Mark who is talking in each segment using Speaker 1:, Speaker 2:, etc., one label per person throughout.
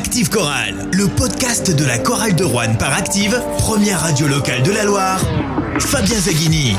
Speaker 1: Active Chorale, le podcast de la chorale de Rouen par Active, première radio locale de la Loire. Fabien Zaghini.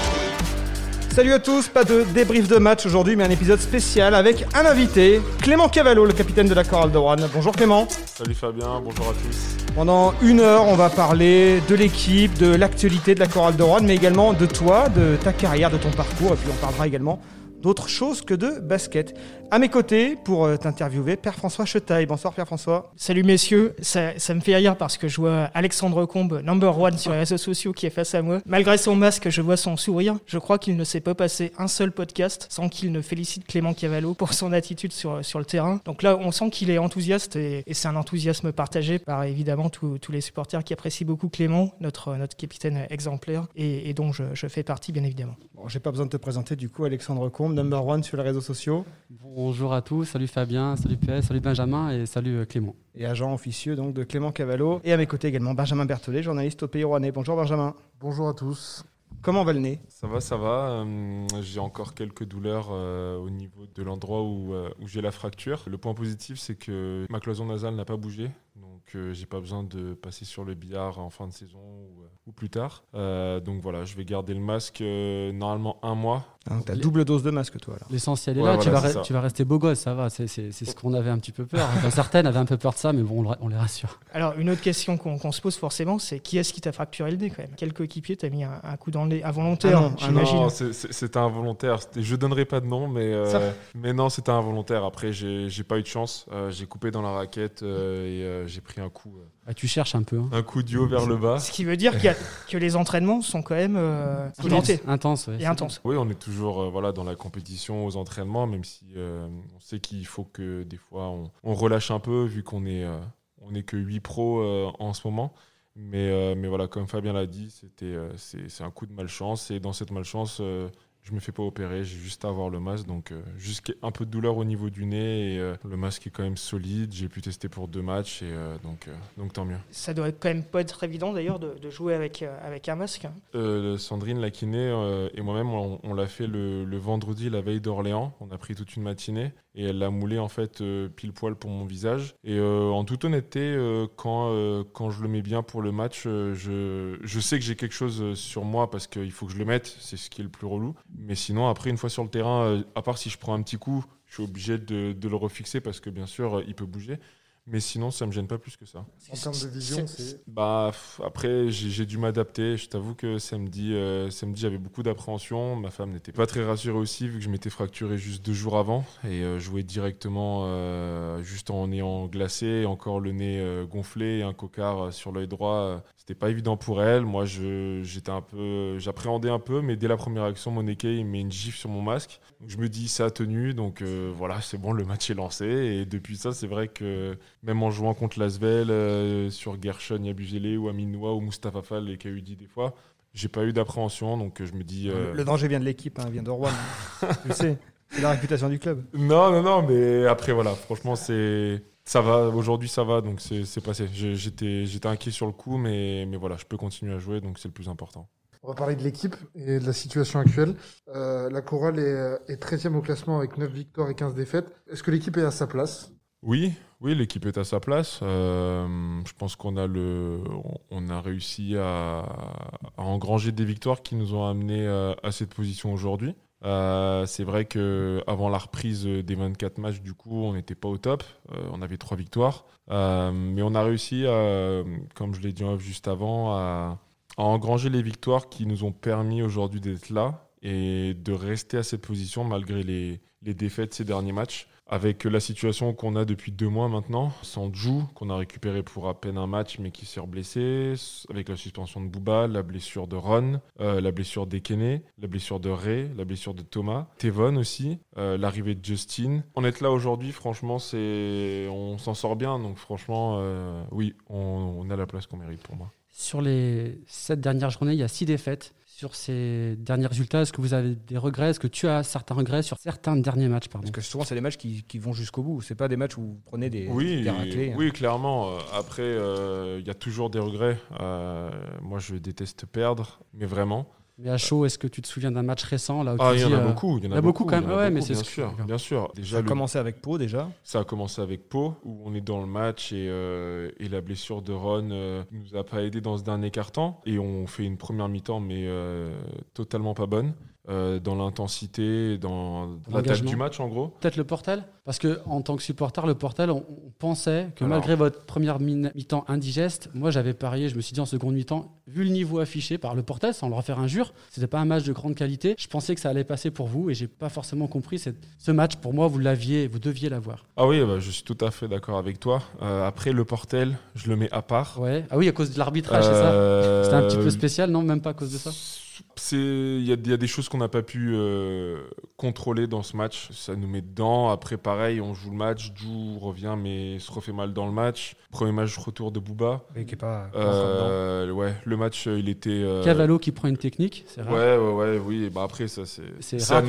Speaker 2: Salut à tous, pas de débrief de match aujourd'hui, mais un épisode spécial avec un invité, Clément Cavallo, le capitaine de la chorale de Rouen. Bonjour Clément.
Speaker 3: Salut Fabien, bonjour à tous.
Speaker 2: Pendant une heure, on va parler de l'équipe, de l'actualité de la chorale de Rouen, mais également de toi, de ta carrière, de ton parcours, et puis on parlera également d'autre chose que de basket. À mes côtés, pour euh, t'interviewer, Père François Chetaille. Bonsoir Père François.
Speaker 4: Salut messieurs, ça, me fait rire parce que je vois Alexandre Combe, number one sur les réseaux sociaux, qui est face à moi. Malgré son masque, je vois son sourire. Je crois qu'il ne s'est pas passé un seul podcast sans qu'il ne félicite Clément Cavallo pour son attitude sur, sur le terrain. Donc là, on sent qu'il est enthousiaste et, c'est un enthousiasme partagé par évidemment tous les supporters qui apprécient beaucoup Clément, notre, notre capitaine exemplaire, et, et dont je, je, fais partie bien évidemment.
Speaker 2: Bon, J'ai pas besoin de te présenter du coup, Alexandre Combe, number one sur les réseaux sociaux.
Speaker 5: Bonjour à tous, salut Fabien, salut PS, salut Benjamin et salut Clément.
Speaker 2: Et agent officieux donc de Clément Cavallo. Et à mes côtés également Benjamin Berthollet, journaliste au Pays Rouennais. Bonjour Benjamin.
Speaker 6: Bonjour à tous.
Speaker 2: Comment va le nez?
Speaker 3: Ça va, ça va. Euh, j'ai encore quelques douleurs euh, au niveau de l'endroit où, euh, où j'ai la fracture. Le point positif, c'est que ma cloison nasale n'a pas bougé. Donc, euh, j'ai pas besoin de passer sur le billard en fin de saison ou, ou plus tard. donc voilà, je vais garder le masque normalement un mois.
Speaker 2: Ah, T'as double dose de masque, toi.
Speaker 5: L'essentiel est
Speaker 3: Ouais,
Speaker 5: là,
Speaker 3: voilà,
Speaker 5: tu, vas
Speaker 3: ça.
Speaker 5: tu vas rester beau gosse, ça va, c'est c'est- c'est ce qu'on avait un petit peu peur. Enfin, certaines avaient un peu peur de ça, mais bon, on, le- on les rassure.
Speaker 4: Alors, une autre question qu'on qu'on se pose forcément, c'est qui est-ce qui t'a fracturé le nez quand même? Quel coéquipier t'a mis un, un coup dans le nez? Involontaire,
Speaker 2: Ah non, ah
Speaker 4: j'imagine
Speaker 3: Non, c'est- c'est- c'était involontaire. Je donnerai pas de nom, mais, euh, mais non, c'était involontaire. Après, j'ai j'ai pas eu de chance. Euh, j'ai coupé dans la raquette euh, et euh, j'ai pris un coup, euh,
Speaker 5: Ah, tu cherches un peu. Hein.
Speaker 3: un coup d'yeux vers le bas.
Speaker 4: Ce qui veut dire qu'il y a- que les entraînements sont quand même euh, pimentés
Speaker 5: Intense, ouais,
Speaker 4: et intenses.
Speaker 3: Oui, on est toujours euh, voilà, dans la compétition, aux entraînements, même si euh, on sait qu'il faut que des fois on, on relâche un peu, vu qu'on est, euh, on est que 8 pros en ce moment. Mais, mais voilà, comme Fabien l'a dit, c'était, c'est, un coup de malchance. Et dans cette malchance, je me fais pas opérer, j'ai juste à avoir le masque. Donc, euh, juste un peu de douleur au niveau du nez. Et euh, le masque est quand même solide. J'ai pu tester pour deux matchs. Et euh, donc, donc, tant mieux.
Speaker 4: Ça doit quand même pas être évident d'ailleurs de, de jouer avec, avec un masque.
Speaker 3: Euh, Sandrine, la kiné, et moi-même, on, on l'a fait le, le vendredi, la veille d'Orléans. On a pris toute une matinée et elle l'a moulé en fait euh, pile poil pour mon visage. Et euh, en toute honnêteté, euh, quand, quand je le mets bien pour le match, je, je sais que j'ai quelque chose sur moi parce qu'il faut que je le mette. C'est ce qui est le plus relou. Mais sinon, après, une fois sur le terrain, à part si je prends un petit coup, je suis obligé de, de le refixer parce que bien sûr, il peut bouger. Mais sinon, ça me gêne pas plus que ça.
Speaker 6: En termes de vision, c'est.
Speaker 3: Bah, après, j'ai j'ai dû m'adapter. Je t'avoue que samedi, euh, samedi j'avais beaucoup d'appréhension. Ma femme n'était pas très rassurée aussi, vu que je m'étais fracturé juste deux jours avant. Et euh, jouer directement, euh, juste en ayant glacé, encore le nez euh, gonflé et un cocard sur l'œil droit, c'était pas évident pour elle. Moi, je- j'étais un peu, j'appréhendais un peu, mais dès la première action, mon équerre, il met une gifle sur mon masque. Donc, je me dis, ça a tenu. Donc euh, voilà, c'est bon, le match est lancé. Et depuis ça, c'est vrai que même en jouant contre Lasvel, euh, sur Gershon, Yabugele ou Aminoua ou Mustafa Fall et KUD des fois, j'ai pas eu d'appréhension, donc je me dis... euh,
Speaker 2: Le danger vient de l'équipe, hein, vient de Rouen. tu sais, c'est la réputation du club.
Speaker 3: Non, non, non, mais après, voilà, franchement, c'est... Ça va, aujourd'hui ça va, donc c'est passé. J'étais inquiet sur le coup, mais, mais voilà, je peux continuer à jouer, donc c'est le plus important.
Speaker 6: On va parler de l'équipe et de la situation actuelle. Euh, la chorale est, est 13e au classement avec 9 victoires et 15 défaites. Est-ce que l'équipe est à sa place?
Speaker 3: Oui, oui, l'équipe est à sa place. Euh, je pense qu'on a le, on a réussi à, à engranger des victoires qui nous ont amené à, à cette position aujourd'hui. Euh, c'est vrai que avant la reprise des 24 matchs, du coup, on n'était pas au top. Euh, on avait trois victoires, Euh, mais on a réussi, à, comme je l'ai dit juste avant, à, à engranger les victoires qui nous ont permis aujourd'hui d'être là et de rester à cette position malgré les, les défaites ces derniers matchs. Avec la situation qu'on a depuis deux mois maintenant, sans Jou, qu'on a récupéré pour à peine un match mais qui s'est reblessé, avec la suspension de Bouba, la blessure de Ron, euh, la blessure d'Ekene, la blessure de Ray, la blessure de Thomas, Tevon aussi, euh, l'arrivée de Justin. En être là aujourd'hui, franchement, c'est on s'en sort bien. Donc franchement, euh, oui, on, on a la place qu'on mérite pour moi.
Speaker 5: Sur les sept dernières journées, il y a six défaites. Sur ces derniers résultats, est-ce que vous avez des regrets? Est-ce que tu as certains regrets sur certains derniers matchs pardon?
Speaker 2: Parce que souvent, c'est des matchs qui, qui vont jusqu'au bout. C'est pas des matchs où vous prenez des,
Speaker 3: Oui,
Speaker 2: des raclés. hein.
Speaker 3: oui, clairement. Euh, Après, euh, il y a toujours des regrets. Euh, moi, je déteste perdre, mais vraiment.
Speaker 5: Mais à chaud, est-ce que tu te souviens d'un match récent là où
Speaker 3: Ah, il y en a
Speaker 5: euh,
Speaker 3: beaucoup. Il y en
Speaker 5: a beaucoup quand
Speaker 3: il y en
Speaker 5: même.
Speaker 3: a
Speaker 5: Ouais,
Speaker 3: beaucoup,
Speaker 5: mais c'est
Speaker 3: bien sûr, bien sûr.
Speaker 2: Ça a
Speaker 3: le-
Speaker 2: commencé avec Pau déjà.
Speaker 3: Ça a commencé avec Pau, où on est dans le match et, euh, et la blessure de Ron euh, nous a pas aidé dans ce dernier quart-temps. Et on fait une première mi-temps, mais euh, totalement pas bonne. Euh, dans l'intensité, dans l'attaque
Speaker 5: l'engagement.
Speaker 3: du match en gros.
Speaker 5: Peut-être le Portel Parce que en tant que supporter, le Portel, on, on pensait que
Speaker 3: Alors.
Speaker 5: malgré votre première mi- mi-temps indigeste, moi j'avais parié, je me suis dit en seconde mi-temps, vu le niveau affiché par le Portel, sans leur faire injure, c'était pas un match de grande qualité. Je pensais que ça allait passer pour vous et j'ai pas forcément compris cette- ce match. Pour moi, vous l'aviez, vous deviez l'avoir.
Speaker 3: Ah oui, bah, je suis tout à fait d'accord avec toi. Euh, après, le Portel, je le mets à part.
Speaker 5: Ouais. Ah oui, à cause de l'arbitrage, c'est ça?
Speaker 3: Euh,
Speaker 5: C'était un petit peu spécial, non? Même pas à cause de ça?
Speaker 3: Il y, a- il y a des choses qu'on n'a pas pu euh, contrôler dans ce match. Ça nous met dedans. Après, pareil, on joue le match. Jou revient, mais se refait mal dans le match. Premier match retour de Booba.
Speaker 2: Et qui est pas.
Speaker 3: Euh, ouais, le match, euh, il était. euh,
Speaker 5: Cavallo qui prend une technique, c'est rare.
Speaker 3: Ouais, ouais, ouais, oui. Bah après, ça, c'est.
Speaker 5: C'est rare.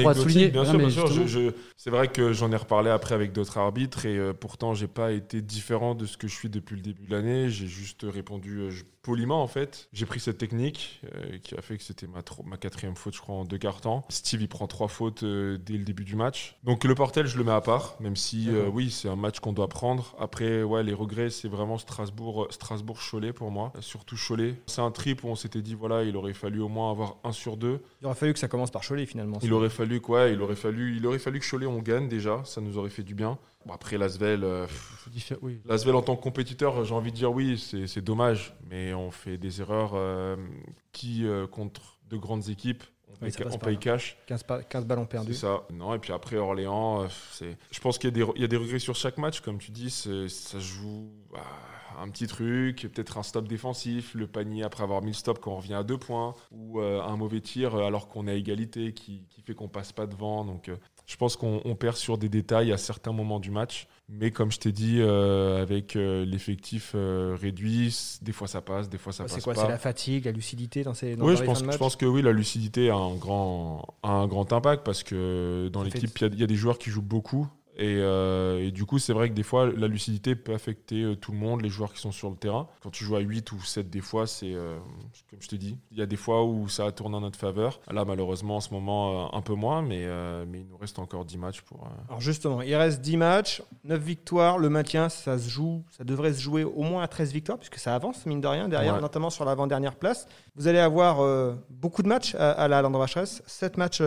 Speaker 3: Bien sûr, bien sûr. Je-
Speaker 5: justement.
Speaker 3: je- c'est vrai que j'en ai reparlé après avec d'autres arbitres et euh, pourtant, j'ai pas été différent de ce que je suis depuis le début de l'année. J'ai juste répondu euh, je- poliment, en fait. J'ai pris cette technique euh, qui a fait que c'était ma, quatrième faute, je crois, en deux quarts temps. Steve, il prend trois fautes euh, dès le début du match. Donc, le Portel, je le mets à part, même si, euh, oui, c'est un match qu'on doit prendre. Après, ouais, les regrets, c'est vraiment Strasbourg, Strasbourg-Cholet pour moi. Surtout Cholet. C'est un trip où on s'était dit, voilà, il aurait fallu au moins avoir un sur deux.
Speaker 2: Il aurait fallu que ça commence par Cholet finalement.
Speaker 3: Il aurait fallu quoi Il aurait fallu, il aurait fallu que Cholet on gagne déjà, ça nous aurait fait du bien. Bon, après Lasvel, euh,
Speaker 5: oui.
Speaker 3: Lasvel en tant que compétiteur, j'ai envie de dire oui, c'est dommage, mais on fait des erreurs euh, qui euh, contre de grandes équipes, on
Speaker 2: Oui,
Speaker 3: paye, on cash.
Speaker 2: 15, pa- 15 ballons
Speaker 3: C'est
Speaker 2: perdus.
Speaker 3: ça. Non, et puis après Orléans. Je pense qu'il y, a des re- il y a des regrets sur chaque match, comme tu dis, ça joue un petit truc, peut-être un stop défensif, le panier après avoir mis le stop quand on revient à deux points, ou euh, un mauvais tir alors qu'on est à égalité qui, qui fait qu'on passe pas devant. Donc euh, je pense qu'on on perd sur des détails à certains moments du match. Mais comme je t'ai dit, euh, avec euh, l'effectif euh, réduit, des fois ça passe, des fois ça
Speaker 2: C'est
Speaker 3: passe
Speaker 2: quoi
Speaker 3: pas.
Speaker 2: C'est la fatigue, la lucidité dans ces. Dans
Speaker 3: Oui, je pense, je que oui, la lucidité a un grand, a un grand impact parce que dans l'équipe, il y a- il y, a des joueurs qui jouent beaucoup. Et, euh, et du coup, c'est vrai que des fois, la lucidité peut affecter euh, tout le monde, les joueurs qui sont sur le terrain. Quand tu joues à 8 ou 7, des fois, c'est euh, comme je te dis, il y a des fois où ça tourne en notre faveur. Là, malheureusement, en ce moment, un peu moins, mais, euh, mais il nous reste encore 10 matchs pour.
Speaker 2: Alors justement, il reste 10 matchs, 9 victoires, le maintien, ça se joue, ça devrait se jouer au moins à 13 victoires, puisque ça avance, mine de rien, derrière,
Speaker 3: Ouais.
Speaker 2: notamment sur l'avant-dernière place. Vous allez avoir beaucoup de matchs à, à la Landrevacheresse, 7 matchs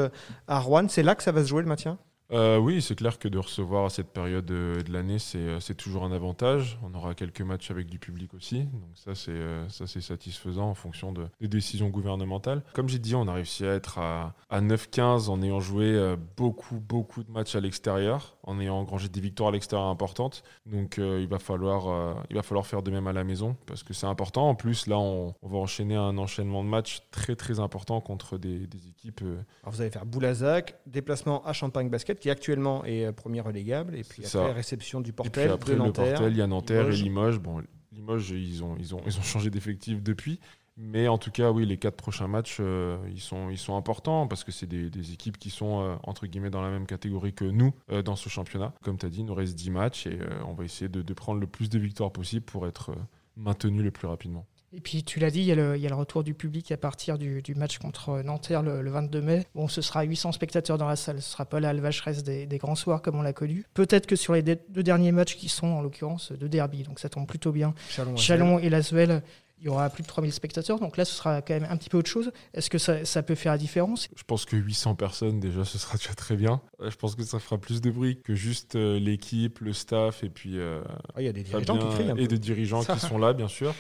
Speaker 2: à Rouen, c'est là que ça va se jouer le maintien?
Speaker 3: Euh, oui, c'est clair que de recevoir à cette période euh, de l'année, c'est euh, c'est toujours un avantage. On aura quelques matchs avec du public aussi, donc ça c'est euh, satisfaisant en fonction de, des décisions gouvernementales. Comme j'ai dit, on a réussi à être à, à 9-15 en ayant joué beaucoup beaucoup de matchs à l'extérieur, en ayant engrangé des victoires à l'extérieur importantes. Donc euh, il va falloir euh, il va falloir faire de même à la maison parce que c'est important. En plus là, on, on va enchaîner un enchaînement de matchs très très important contre des, des équipes. euh,
Speaker 2: Alors vous allez faire Boulazac, déplacement à Champagne Basket, qui actuellement est premier relégable, et puis après
Speaker 3: ça.
Speaker 2: réception du
Speaker 3: Et puis
Speaker 2: Portel,
Speaker 3: après,
Speaker 2: de
Speaker 3: le. Portel, il y a Nanterre
Speaker 2: Limoges.
Speaker 3: et Limoges. Bon, Limoges, ils ont, ils ont, ils ont changé d'effectif depuis. Mais en tout cas, oui, les quatre prochains matchs, euh, ils, sont, ils sont importants parce que c'est des, des équipes qui sont, euh, entre guillemets, dans la même catégorie que nous euh, dans ce championnat. Comme tu as dit, il nous reste 10 matchs et euh, on va essayer de, de prendre le plus de victoires possible pour être euh, maintenu le plus rapidement.
Speaker 4: Et puis tu l'as dit, il y, a le, il y a le retour du public à partir du, du match contre Nanterre le, le 22 mai. Bon, ce sera 800 spectateurs dans la salle, ce sera pas la vacheresse des, des grands soirs comme on l'a connu. Peut-être que sur les deux deux derniers matchs qui sont en l'occurrence de derby, donc ça tombe plutôt bien.
Speaker 2: Chalon,
Speaker 4: Chalon et Lasvel, il y aura plus de 3000 spectateurs, donc là ce sera quand même un petit peu autre chose. Est-ce que ça, ça peut faire la différence?
Speaker 3: Je pense que 800 personnes, déjà, ce sera déjà très bien. Je pense que ça fera plus de bruit que juste euh, l'équipe, le staff et puis euh,
Speaker 2: Ah, Il y a des dirigeants
Speaker 3: Fabien
Speaker 2: qui crient un
Speaker 3: et
Speaker 2: peu.
Speaker 3: des dirigeants
Speaker 2: Ça.
Speaker 3: qui sont là, bien sûr.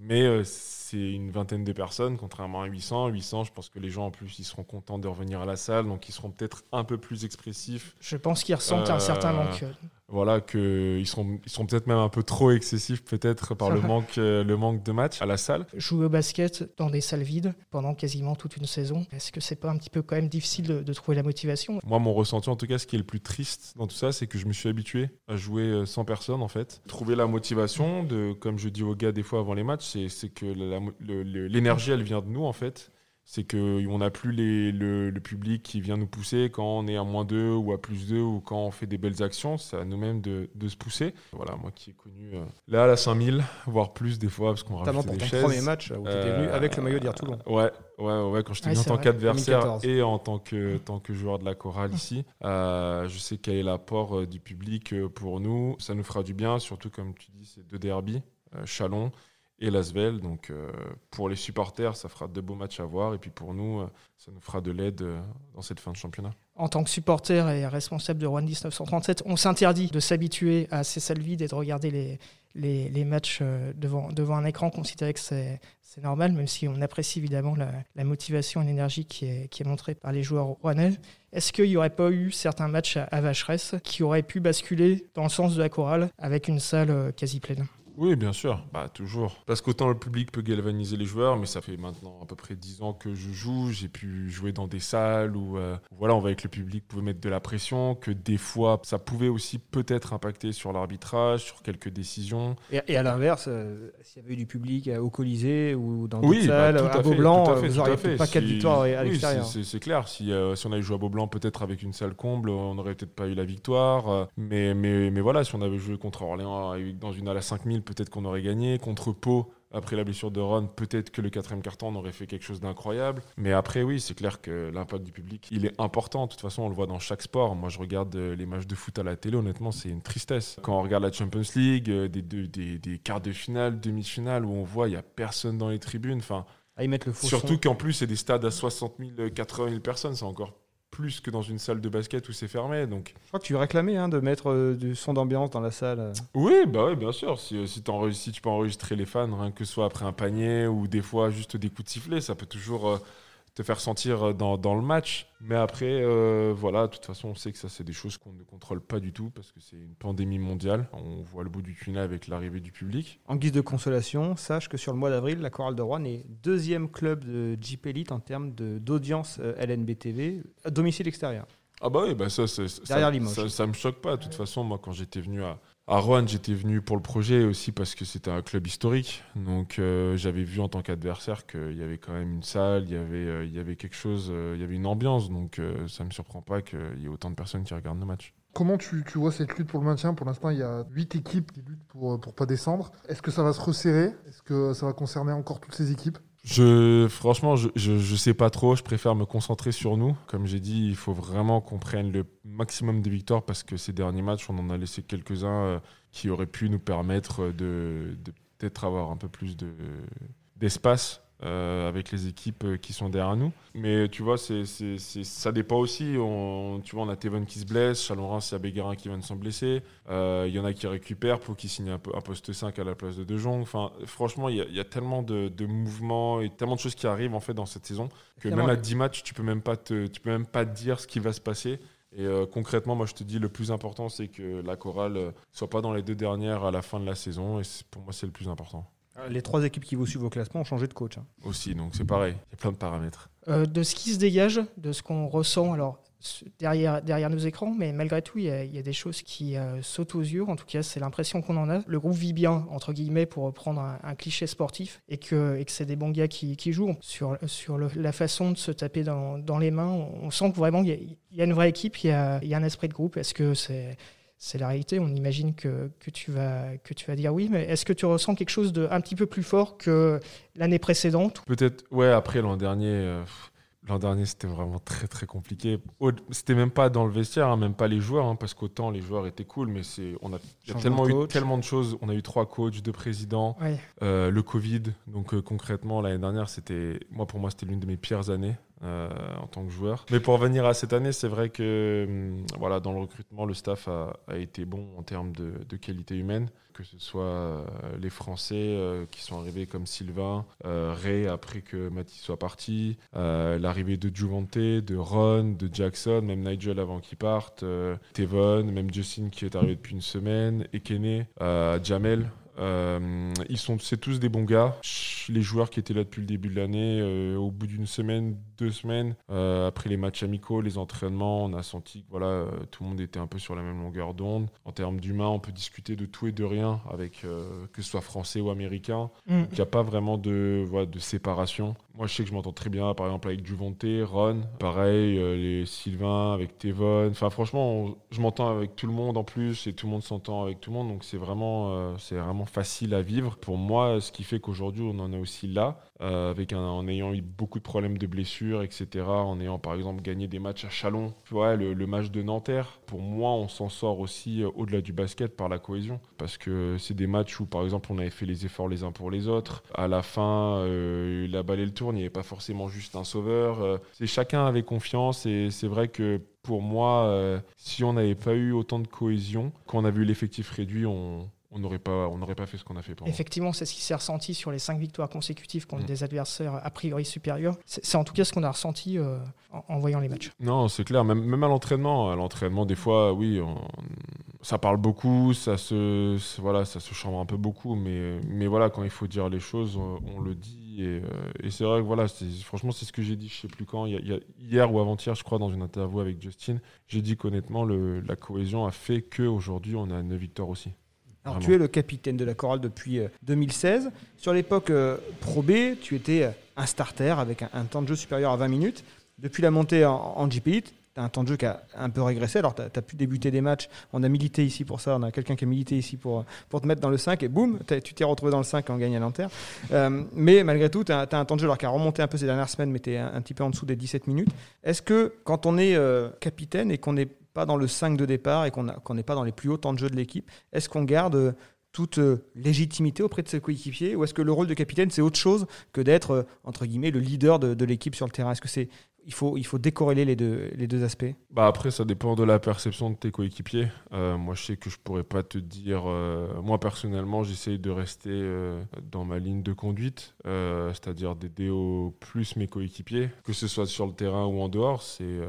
Speaker 3: Mais euh, c'est une vingtaine de personnes, contrairement à 800. 800, je pense que les gens, en plus, ils seront contents de revenir à la salle, donc ils seront peut-être un peu plus expressifs.
Speaker 4: Je pense qu'ils ressentent un certain manque.
Speaker 3: Voilà, que ils seront, ils seront peut-être même un peu trop excessifs, peut-être, par le manque, euh, le manque de matchs à la salle.
Speaker 4: Jouer au basket dans des salles vides pendant quasiment toute une saison, est-ce que c'est pas un petit peu quand même difficile de, de trouver la motivation?
Speaker 3: Moi, mon ressenti, en tout cas, ce qui est le plus triste dans tout ça, c'est que je me suis habitué à jouer euh, sans personne, en fait. Trouver la motivation, de, comme je dis aux gars des fois avant les matchs, c'est que l'énergie, elle vient de nous, en fait. C'est qu'on n'a plus les, le, le, public qui vient nous pousser quand on est à moins 2 ou à plus 2 ou quand on fait des belles actions. C'est à nous-mêmes de, de, se pousser. Voilà, moi qui ai connu euh, là à la 5000, voire plus des fois, parce qu'on
Speaker 2: Notamment pour ton premier match où tu étais venu avec le maillot d'hier Toulon.
Speaker 3: Ouais, ouais, ouais, quand j'étais venu en tant qu'adversaire et en tant que, tant que joueur de la chorale ici. Euh, je sais quel est l'apport euh, du public pour nous. Ça nous fera du bien, surtout comme tu dis, c'est deux derby, Chalon et Lasvel. Donc euh, pour les supporters, ça fera de beaux matchs à voir. Et puis pour nous, euh, ça nous fera de l'aide euh, dans cette fin de championnat.
Speaker 4: En tant que supporter et responsable de Rouen 1937, on s'interdit de s'habituer à ces salles vides et de regarder les, matchs devant, un écran, considérer que c'est normal, même si on apprécie évidemment la, motivation et l'énergie qui est, qui est montrée par les joueurs rouennais. Est-ce qu'il n'y aurait pas eu certains matchs à, à Vacheresse qui auraient pu basculer dans le sens de la chorale avec une salle quasi pleine?
Speaker 3: Oui, bien sûr, bah, toujours. Parce qu'autant le public peut galvaniser les joueurs, mais ça fait maintenant à peu près 10 ans que je joue. J'ai pu jouer dans des salles où, euh, voilà, on va avec le public, pouvait mettre de la pression, que des fois, ça pouvait aussi peut-être impacter sur l'arbitrage, sur quelques décisions.
Speaker 2: Et, à l'inverse, euh, s'il y avait eu du public au Colisée ou dans d'autres salles, bah, à Beaublanc, vous n'auriez pas 4 victoires à l'extérieur.
Speaker 3: c'est clair. Si, euh, si on avait joué à Beaublanc, peut-être avec une salle comble, on n'aurait peut-être pas eu la victoire. mais, mais, mais voilà, si on avait joué contre Orléans dans une à la 5000, peut-être qu'on aurait gagné. Contre Pau, après la blessure de Ron, peut-être que le quatrième carton, on aurait fait quelque chose d'incroyable. Mais après, oui, c'est clair que l'impact du public, il est important. De toute façon, on le voit dans chaque sport. Moi, je regarde euh, les matchs de foot à la télé, honnêtement, c'est une tristesse. Quand on regarde la Champions League, euh, des, des, des quarts de finale, demi-finale, où on voit, il n'y a personne dans les tribunes. Enfin,
Speaker 2: mettre le
Speaker 3: Surtout qu'en plus, c'est des stades à 60 000, 80 000 personnes, c'est encore plus que dans une salle de basket où c'est fermé. Donc...
Speaker 2: Je crois que tu réclamais hein, de mettre euh, du son d'ambiance dans la salle. Euh.
Speaker 3: Oui, bah oui, bien sûr. Si, euh, si, si, tu peux enregistrer les fans, que ce soit après un panier ou des fois juste des coups de sifflet, ça peut toujours te faire sentir euh, dans, dans le match. Mais après, euh, voilà, de toute façon, on sait que ça, c'est des choses qu'on ne contrôle pas du tout parce que c'est une pandémie mondiale. On voit le bout du tunnel avec l'arrivée du public.
Speaker 2: En guise de consolation, sache que sur le mois d'avril, la Chorale de Rouen est deuxième club de Jeep Elite en termes d'audience euh, LNBTV, à domicile extérieur.
Speaker 3: Ah bah oui, bah ça, ça, ça, ça, me choque pas. De toute façon, moi, quand j'étais venu à, à Rouen, j'étais venu pour le projet aussi parce que c'était un club historique. Donc euh, j'avais vu en tant qu'adversaire qu'il y avait quand même une salle, il y avait, euh, il y avait quelque chose, euh, il y avait une ambiance. Donc ça ne me surprend pas qu'il y ait autant de personnes qui regardent nos matchs.
Speaker 6: Comment tu, tu, vois cette lutte pour le maintien? Pour l'instant, il y a 8 équipes qui luttent pour ne pas descendre. Est-ce que ça va se resserrer? Est-ce que ça va concerner encore toutes ces équipes?
Speaker 3: Je, franchement, je, je, sais pas trop. Je préfère me concentrer sur nous. Comme j'ai dit, il faut vraiment qu'on prenne le maximum de victoires parce que ces derniers matchs, on en a laissé quelques-uns euh, qui auraient pu nous permettre de, de peut-être avoir un peu plus d'espace euh, avec les équipes euh, qui sont derrière nous. Mais tu vois, c'est, c'est, ça dépend aussi. On, tu vois, on a Teven qui se blesse, Chalon il y a Béguerin qui vient de s'en blesser. Euh, il y en a qui récupèrent pour qui signe un, un, poste 5 à la place de De Jong. Enfin, franchement, il y, y, a tellement de, de, mouvements et tellement de choses qui arrivent en fait dans cette saison que même à 10 matchs, tu peux même pas te, tu peux même pas te dire ce qui va se passer. Et concrètement, moi, je te dis, le plus important, c'est que la chorale soit pas dans les deux dernières à la fin de la saison. Et pour moi, c'est le plus important.
Speaker 2: Les trois équipes qui vous suivent au classement ont changé de coach. Hein.
Speaker 3: Aussi, donc c'est pareil, il y a plein de paramètres.
Speaker 4: Euh, de ce qui se dégage, de ce qu'on ressent, alors derrière, derrière nos écrans, mais malgré tout, il y a, des choses qui euh, sautent aux yeux. En tout cas, c'est l'impression qu'on en a. Le groupe vit bien, entre guillemets, pour reprendre un, cliché sportif, et que, et que c'est des bons gars qui, qui jouent. Sur, sur la façon de se taper dans, dans les mains, on, sent que vraiment, il y, a, il y, a, une vraie équipe, il y a, il y a un esprit de groupe. Est-ce que c'est c'est la réalité. On imagine que, que, tu vas, que tu vas dire oui, mais est-ce que tu ressens quelque chose de un petit peu plus fort que l'année précédente
Speaker 3: Peut-être, ouais, après l'an dernier. Euh, l'an dernier, c'était vraiment très très compliqué. C'était même pas dans le vestiaire, hein, même pas les joueurs, hein, parce qu'autant les joueurs étaient cool, mais c'est on a y a tellement eu tellement de choses. On a eu trois coachs, deux présidents, euh, le Covid. Donc euh, concrètement, l'année dernière, c'était moi pour moi c'était l'une de mes pires années. Euh, en tant que joueur. Mais pour revenir à cette année, c'est vrai que hum, voilà, dans le recrutement, le staff a, a été bon en termes de, de, qualité humaine, que ce soit euh, les Français euh, qui sont arrivés comme Sylvain, Ray après que Mathis soit parti, l'arrivée de Juvante, de Ron, de Jackson, même Nigel avant qu'il parte, Tevon, même Justin qui est arrivé depuis une semaine, Ekene, Jamel euh, ils sont, c'est tous des bons gars. Les joueurs qui étaient là depuis le début de l'année, euh, au bout d'une semaine, deux semaines, euh, après les matchs amicaux, les entraînements, on a senti que voilà, tout le monde était un peu sur la même longueur d'onde. En termes d'humain, on peut discuter de tout et de rien, avec que ce soit français ou américain. Mm. Il n'y a pas vraiment de, voilà, de séparation. Moi, je sais que je m'entends très bien, par exemple, avec Duvonte, Ron, pareil, euh, les Sylvain, avec Tevon. Enfin, franchement, je m'entends avec tout le monde en plus et tout le monde s'entend avec tout le monde. Donc, c'est vraiment, euh, c'est vraiment facile à vivre. Pour moi, ce qui fait qu'aujourd'hui, on en est aussi là, euh, avec en ayant eu beaucoup de problèmes de blessures, etc. En ayant, par exemple, gagné des matchs à Chalon. Tu vois, le, le match de Nanterre, pour moi, on s'en sort aussi au-delà du basket par la cohésion. Parce que c'est des matchs où, par exemple, on avait fait les efforts les uns pour les autres. À la fin, la balle et le tour il n'y avait pas forcément juste un sauveur. Euh, c'est chacun avait confiance et c'est vrai que pour moi, euh, si on n'avait pas eu autant de cohésion, quand on a vu l'effectif réduit, on, on n'aurait pas, on n'aurait pas fait ce qu'on a fait.
Speaker 4: Effectivement, c'est ce qui s'est ressenti sur les cinq victoires consécutives contre mm. des adversaires a priori supérieurs. C'est en tout cas ce qu'on a ressenti euh, en, voyant les matchs.
Speaker 3: Non, c'est clair. Même, même à l'entraînement, à l'entraînement, des fois, oui, ça parle beaucoup, ça se, voilà, ça se chambre un peu beaucoup, mais, mais voilà, quand il faut dire les choses, on, le dit. Et, euh, et c'est vrai que voilà, franchement, c'est ce que j'ai dit, je sais plus quand, il y a, hier ou avant-hier, je crois, dans une interview avec Justin, j'ai dit qu'honnêtement, la cohésion a fait qu'aujourd'hui, on a 9 victoires aussi.
Speaker 2: Alors, tu es le capitaine de la chorale depuis 2016. Euh, Sur l'époque euh, Pro B, tu étais euh, un starter avec un, temps de jeu supérieur à 20 minutes. Depuis la montée en, en GP, tu as un temps de jeu qui a un peu régressé. Alors, tu as, pu débuter des matchs. On a milité ici pour ça. On a quelqu'un qui a milité ici pour, pour te mettre dans le 5. Et boum, tu t'es retrouvé dans le 5 en gagnant à Nanterre. mais malgré tout, tu as, un temps de jeu alors, qui a remonté un peu ces dernières semaines, mais tu es un, petit peu en dessous des 17 minutes. Est-ce que quand on est capitaine et qu'on est pas dans le 5 de départ et qu'on n'est pas dans les plus hauts temps de jeu de l'équipe, est-ce qu'on garde euh, toute euh, légitimité auprès de ses coéquipiers ou est-ce que le rôle de capitaine c'est autre chose que d'être euh, entre guillemets le leader de, de l'équipe sur le terrain? Est-ce que c'est il faut, il faut décorréler les deux, les deux aspects
Speaker 3: bah Après, ça dépend de la perception de tes coéquipiers. Euh, moi, je sais que je pourrais pas te dire. Euh, moi, personnellement, j'essaye de rester euh, dans ma ligne de conduite, c'est-à-dire d'aider au plus mes coéquipiers, que ce soit sur le terrain ou en dehors. C'est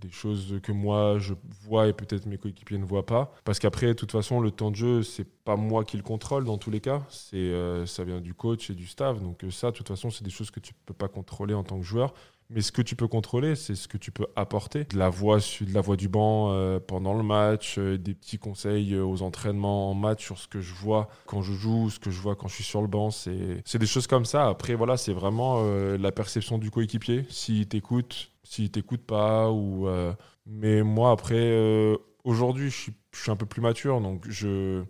Speaker 3: des choses que moi, je vois et peut-être mes coéquipiers ne voient pas. Parce qu'après, de toute façon, le temps de jeu, c'est pas moi qui le contrôle dans tous les cas. C'est ça vient du coach et du staff. Donc, ça, de toute façon, c'est des choses que tu peux pas contrôler en tant que joueur. Mais ce que tu peux contrôler, c'est ce que tu peux apporter. De la voix, de la voix du banc euh, pendant le match, euh, des petits conseils euh, aux entraînements en match sur ce que je vois quand je joue, ce que je vois quand je suis sur le banc. C'est des choses comme ça. Après, voilà, c'est vraiment la perception du coéquipier. S'il t'écoute, s'il t'écoute pas. Ou, mais moi, après, aujourd'hui, je suis, un peu plus mature, donc je,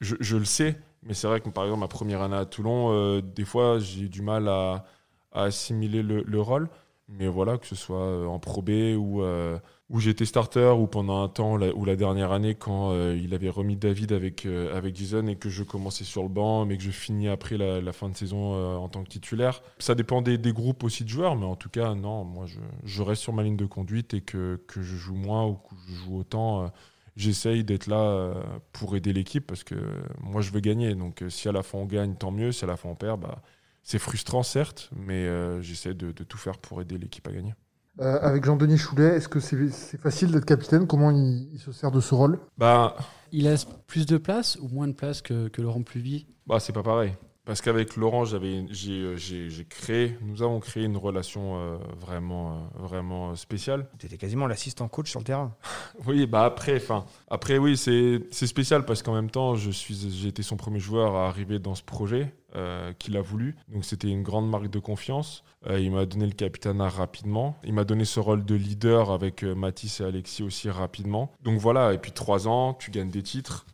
Speaker 3: je, le sais. Mais c'est vrai que, par exemple, ma première année à Toulon, des fois, j'ai du mal à, à assimiler le, le rôle. Mais voilà, que ce soit euh, en Pro B ou euh, où j'étais starter ou pendant un temps ou la dernière année quand euh, il avait remis David avec avec Jason et que je commençais sur le banc mais que je finis après la, fin de saison en tant que titulaire. Ça dépend des, groupes aussi de joueurs mais en tout cas non, moi je, je reste sur ma ligne de conduite et que, que je joue moins ou que je joue autant j'essaye d'être là pour aider l'équipe parce que moi je veux gagner. Donc si à la fin on gagne, tant mieux. Si à la fin on perd, bah, c'est frustrant, certes, mais euh, j'essaie de, tout faire pour aider l'équipe à gagner.
Speaker 6: Euh, avec Jean-Denis Choulet, est-ce que c'est facile d'être capitaine? Comment il, se sert de ce rôle?
Speaker 5: Bah, Il laisse plus de place ou moins de place que, que Laurent Pluvy
Speaker 3: bah, C'est pas pareil. Parce qu'avec Laurent, j'avais, j'ai, créé, nous avons créé une relation euh, vraiment, vraiment spéciale.
Speaker 2: Tu étais quasiment l'assistant coach sur le terrain.
Speaker 3: oui, bah après, enfin, après oui, c'est, spécial parce qu'en même temps, je suis, j'ai été son premier joueur à arriver dans ce projet. Euh, qu'il a voulu. Donc c'était une grande marque de confiance. Euh, il m'a donné le capitanat rapidement. Il m'a donné ce rôle de leader avec euh, Mathis et Alexis aussi rapidement. Donc voilà, et puis trois ans, tu gagnes des titres.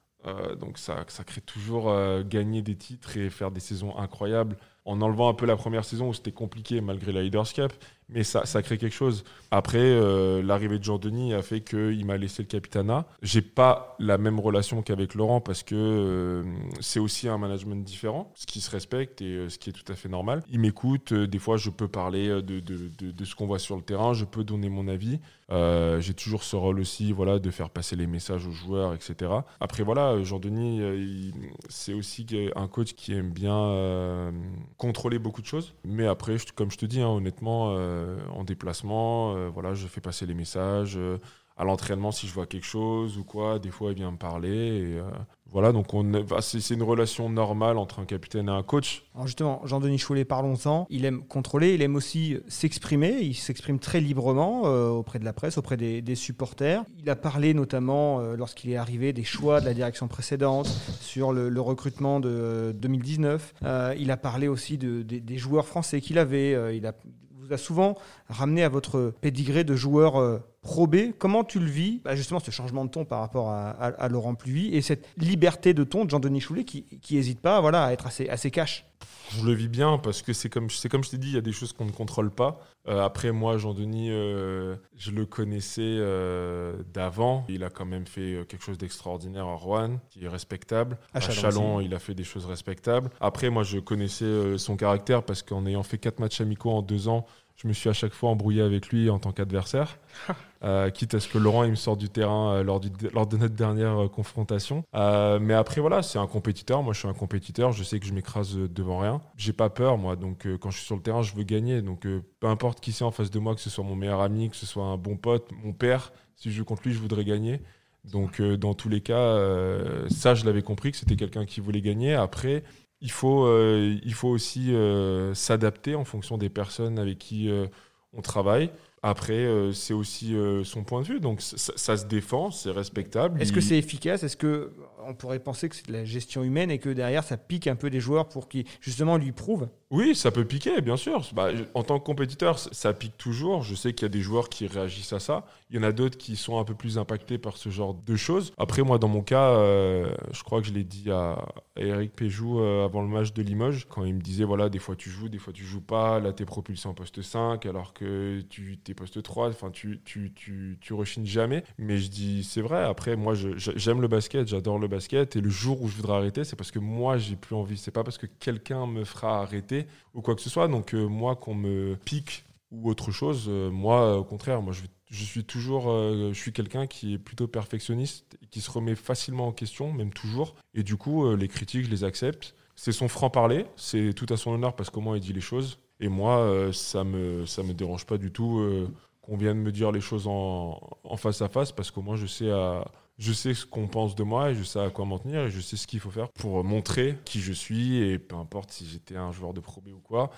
Speaker 3: donc ça, crée toujours gagner des titres et faire des saisons incroyables en enlevant un peu la première saison où c'était compliqué malgré la Leaders Cup mais ça, ça crée quelque chose. Après, euh, l'arrivée de Jean-Denis a fait qu'il m'a laissé le capitanat. J'ai pas la même relation qu'avec Laurent parce que euh, c'est aussi un management différent, ce qui se respecte et euh, ce qui est tout à fait normal. Il m'écoute, des fois je peux parler de, de, de ce qu'on voit sur le terrain, je peux donner mon avis. J'ai toujours ce rôle aussi voilà, de faire passer les messages aux joueurs, etc. Après, voilà, Jean-Denis, c'est aussi un coach qui aime bien contrôler beaucoup de choses. Mais après, comme je te dis, hein, honnêtement, euh, en déplacement. Euh, voilà, je fais passer les messages. Euh, à l'entraînement, si je vois quelque chose ou quoi, des fois, il vient me parler. Voilà, donc on bah, c'est une relation normale entre un capitaine et un coach.
Speaker 2: Alors justement, Jean-Denis Choulet, parlons-en. Il aime contrôler, il aime aussi s'exprimer. Il s'exprime très librement euh, auprès de la presse, auprès des, supporters. Il a parlé notamment, euh, lorsqu'il est arrivé, des choix de la direction précédente sur le, recrutement de euh, 2019. Euh, il a parlé aussi de, des- joueurs français qu'il avait. Euh, il vous a souvent ramené à votre pédigré de joueur Pro B. Comment tu le vis Bah, Justement, ce changement de ton par rapport à, à- à Laurent Pluvy et cette liberté de ton de Jean-Denis Choulet qui n'hésite pas voilà, à être assez, assez cash?
Speaker 3: Je le vis bien parce que c'est comme, comme je t'ai dit, il y a des choses qu'on ne contrôle pas. Euh, après, moi, Jean-Denis, euh, je le connaissais euh, d'avant. Il a quand même fait quelque chose d'extraordinaire à Rouen, qui est respectable.
Speaker 2: À
Speaker 3: À
Speaker 2: Chalon
Speaker 3: Chalon, il a fait des choses respectables. Après, moi, je connaissais son caractère parce qu'en ayant fait quatre matchs amicaux en deux ans, je me suis à chaque fois embrouillé avec lui en tant qu'adversaire. Euh, quitte à ce que Laurent il me sorte du terrain euh, lors, du- lors de notre dernière euh, confrontation. Mais après voilà, c'est un compétiteur. Moi je suis un compétiteur. Je sais que je m'écrase devant rien. J'ai pas peur moi. Donc quand je suis sur le terrain, je veux gagner. Donc peu importe qui c'est en face de moi, que ce soit mon meilleur ami, que ce soit un bon pote, mon père. Si je joue contre lui, je voudrais gagner. Donc dans tous les cas, ça je l'avais compris que c'était quelqu'un qui voulait gagner. Après. Il faut, euh, il faut aussi euh, s'adapter en fonction des personnes avec qui euh, on travaille. Après, c'est aussi son point de vue, donc ça, ça se défend, c'est respectable.
Speaker 2: Est-ce
Speaker 3: Il-
Speaker 2: que c'est efficace? Est-ce que on pourrait penser que c'est de la gestion humaine et que derrière ça pique un peu des joueurs pour qu'ils justement lui prouvent
Speaker 3: Oui, ça peut piquer, bien sûr. Bah, en tant que compétiteur, ça pique toujours. Je sais qu'il y a des joueurs qui réagissent à ça. Il y en a d'autres qui sont un peu plus impactés par ce genre de choses. Après, moi, dans mon cas, euh, je crois que je l'ai dit à, Eric Péjou euh, avant le match de Limoges, quand il me disait, voilà, des fois tu joues, des fois tu joues pas. Là, t'es propulsé en poste 5, alors que tu t'es poste 3. Enfin, tu, tu, tu, tu jamais. Mais je dis, c'est vrai. Après, moi, j'aime le basket, j'adore le basket. Et le jour où je voudrais arrêter, c'est parce que moi, j'ai plus envie. C'est pas parce que quelqu'un me fera arrêter ou quoi que ce soit. Donc euh, moi, qu'on me pique ou autre chose, euh, moi, euh, au contraire, moi, je, suis toujours, je suis quelqu'un qui est plutôt perfectionniste, qui se remet facilement en question, même toujours. Et du coup, les critiques, je les accepte. C'est son franc-parler, c'est tout à son honneur parce qu'au moins il dit les choses. Et moi, ça me, ça me dérange pas du tout qu'on vienne me dire les choses en, en face à face parce qu'au moins je sais à, je sais ce qu'on pense de moi et je sais à quoi m'en tenir et je sais ce qu'il faut faire pour montrer qui je suis et peu importe si j'étais un joueur de Pro ou quoi.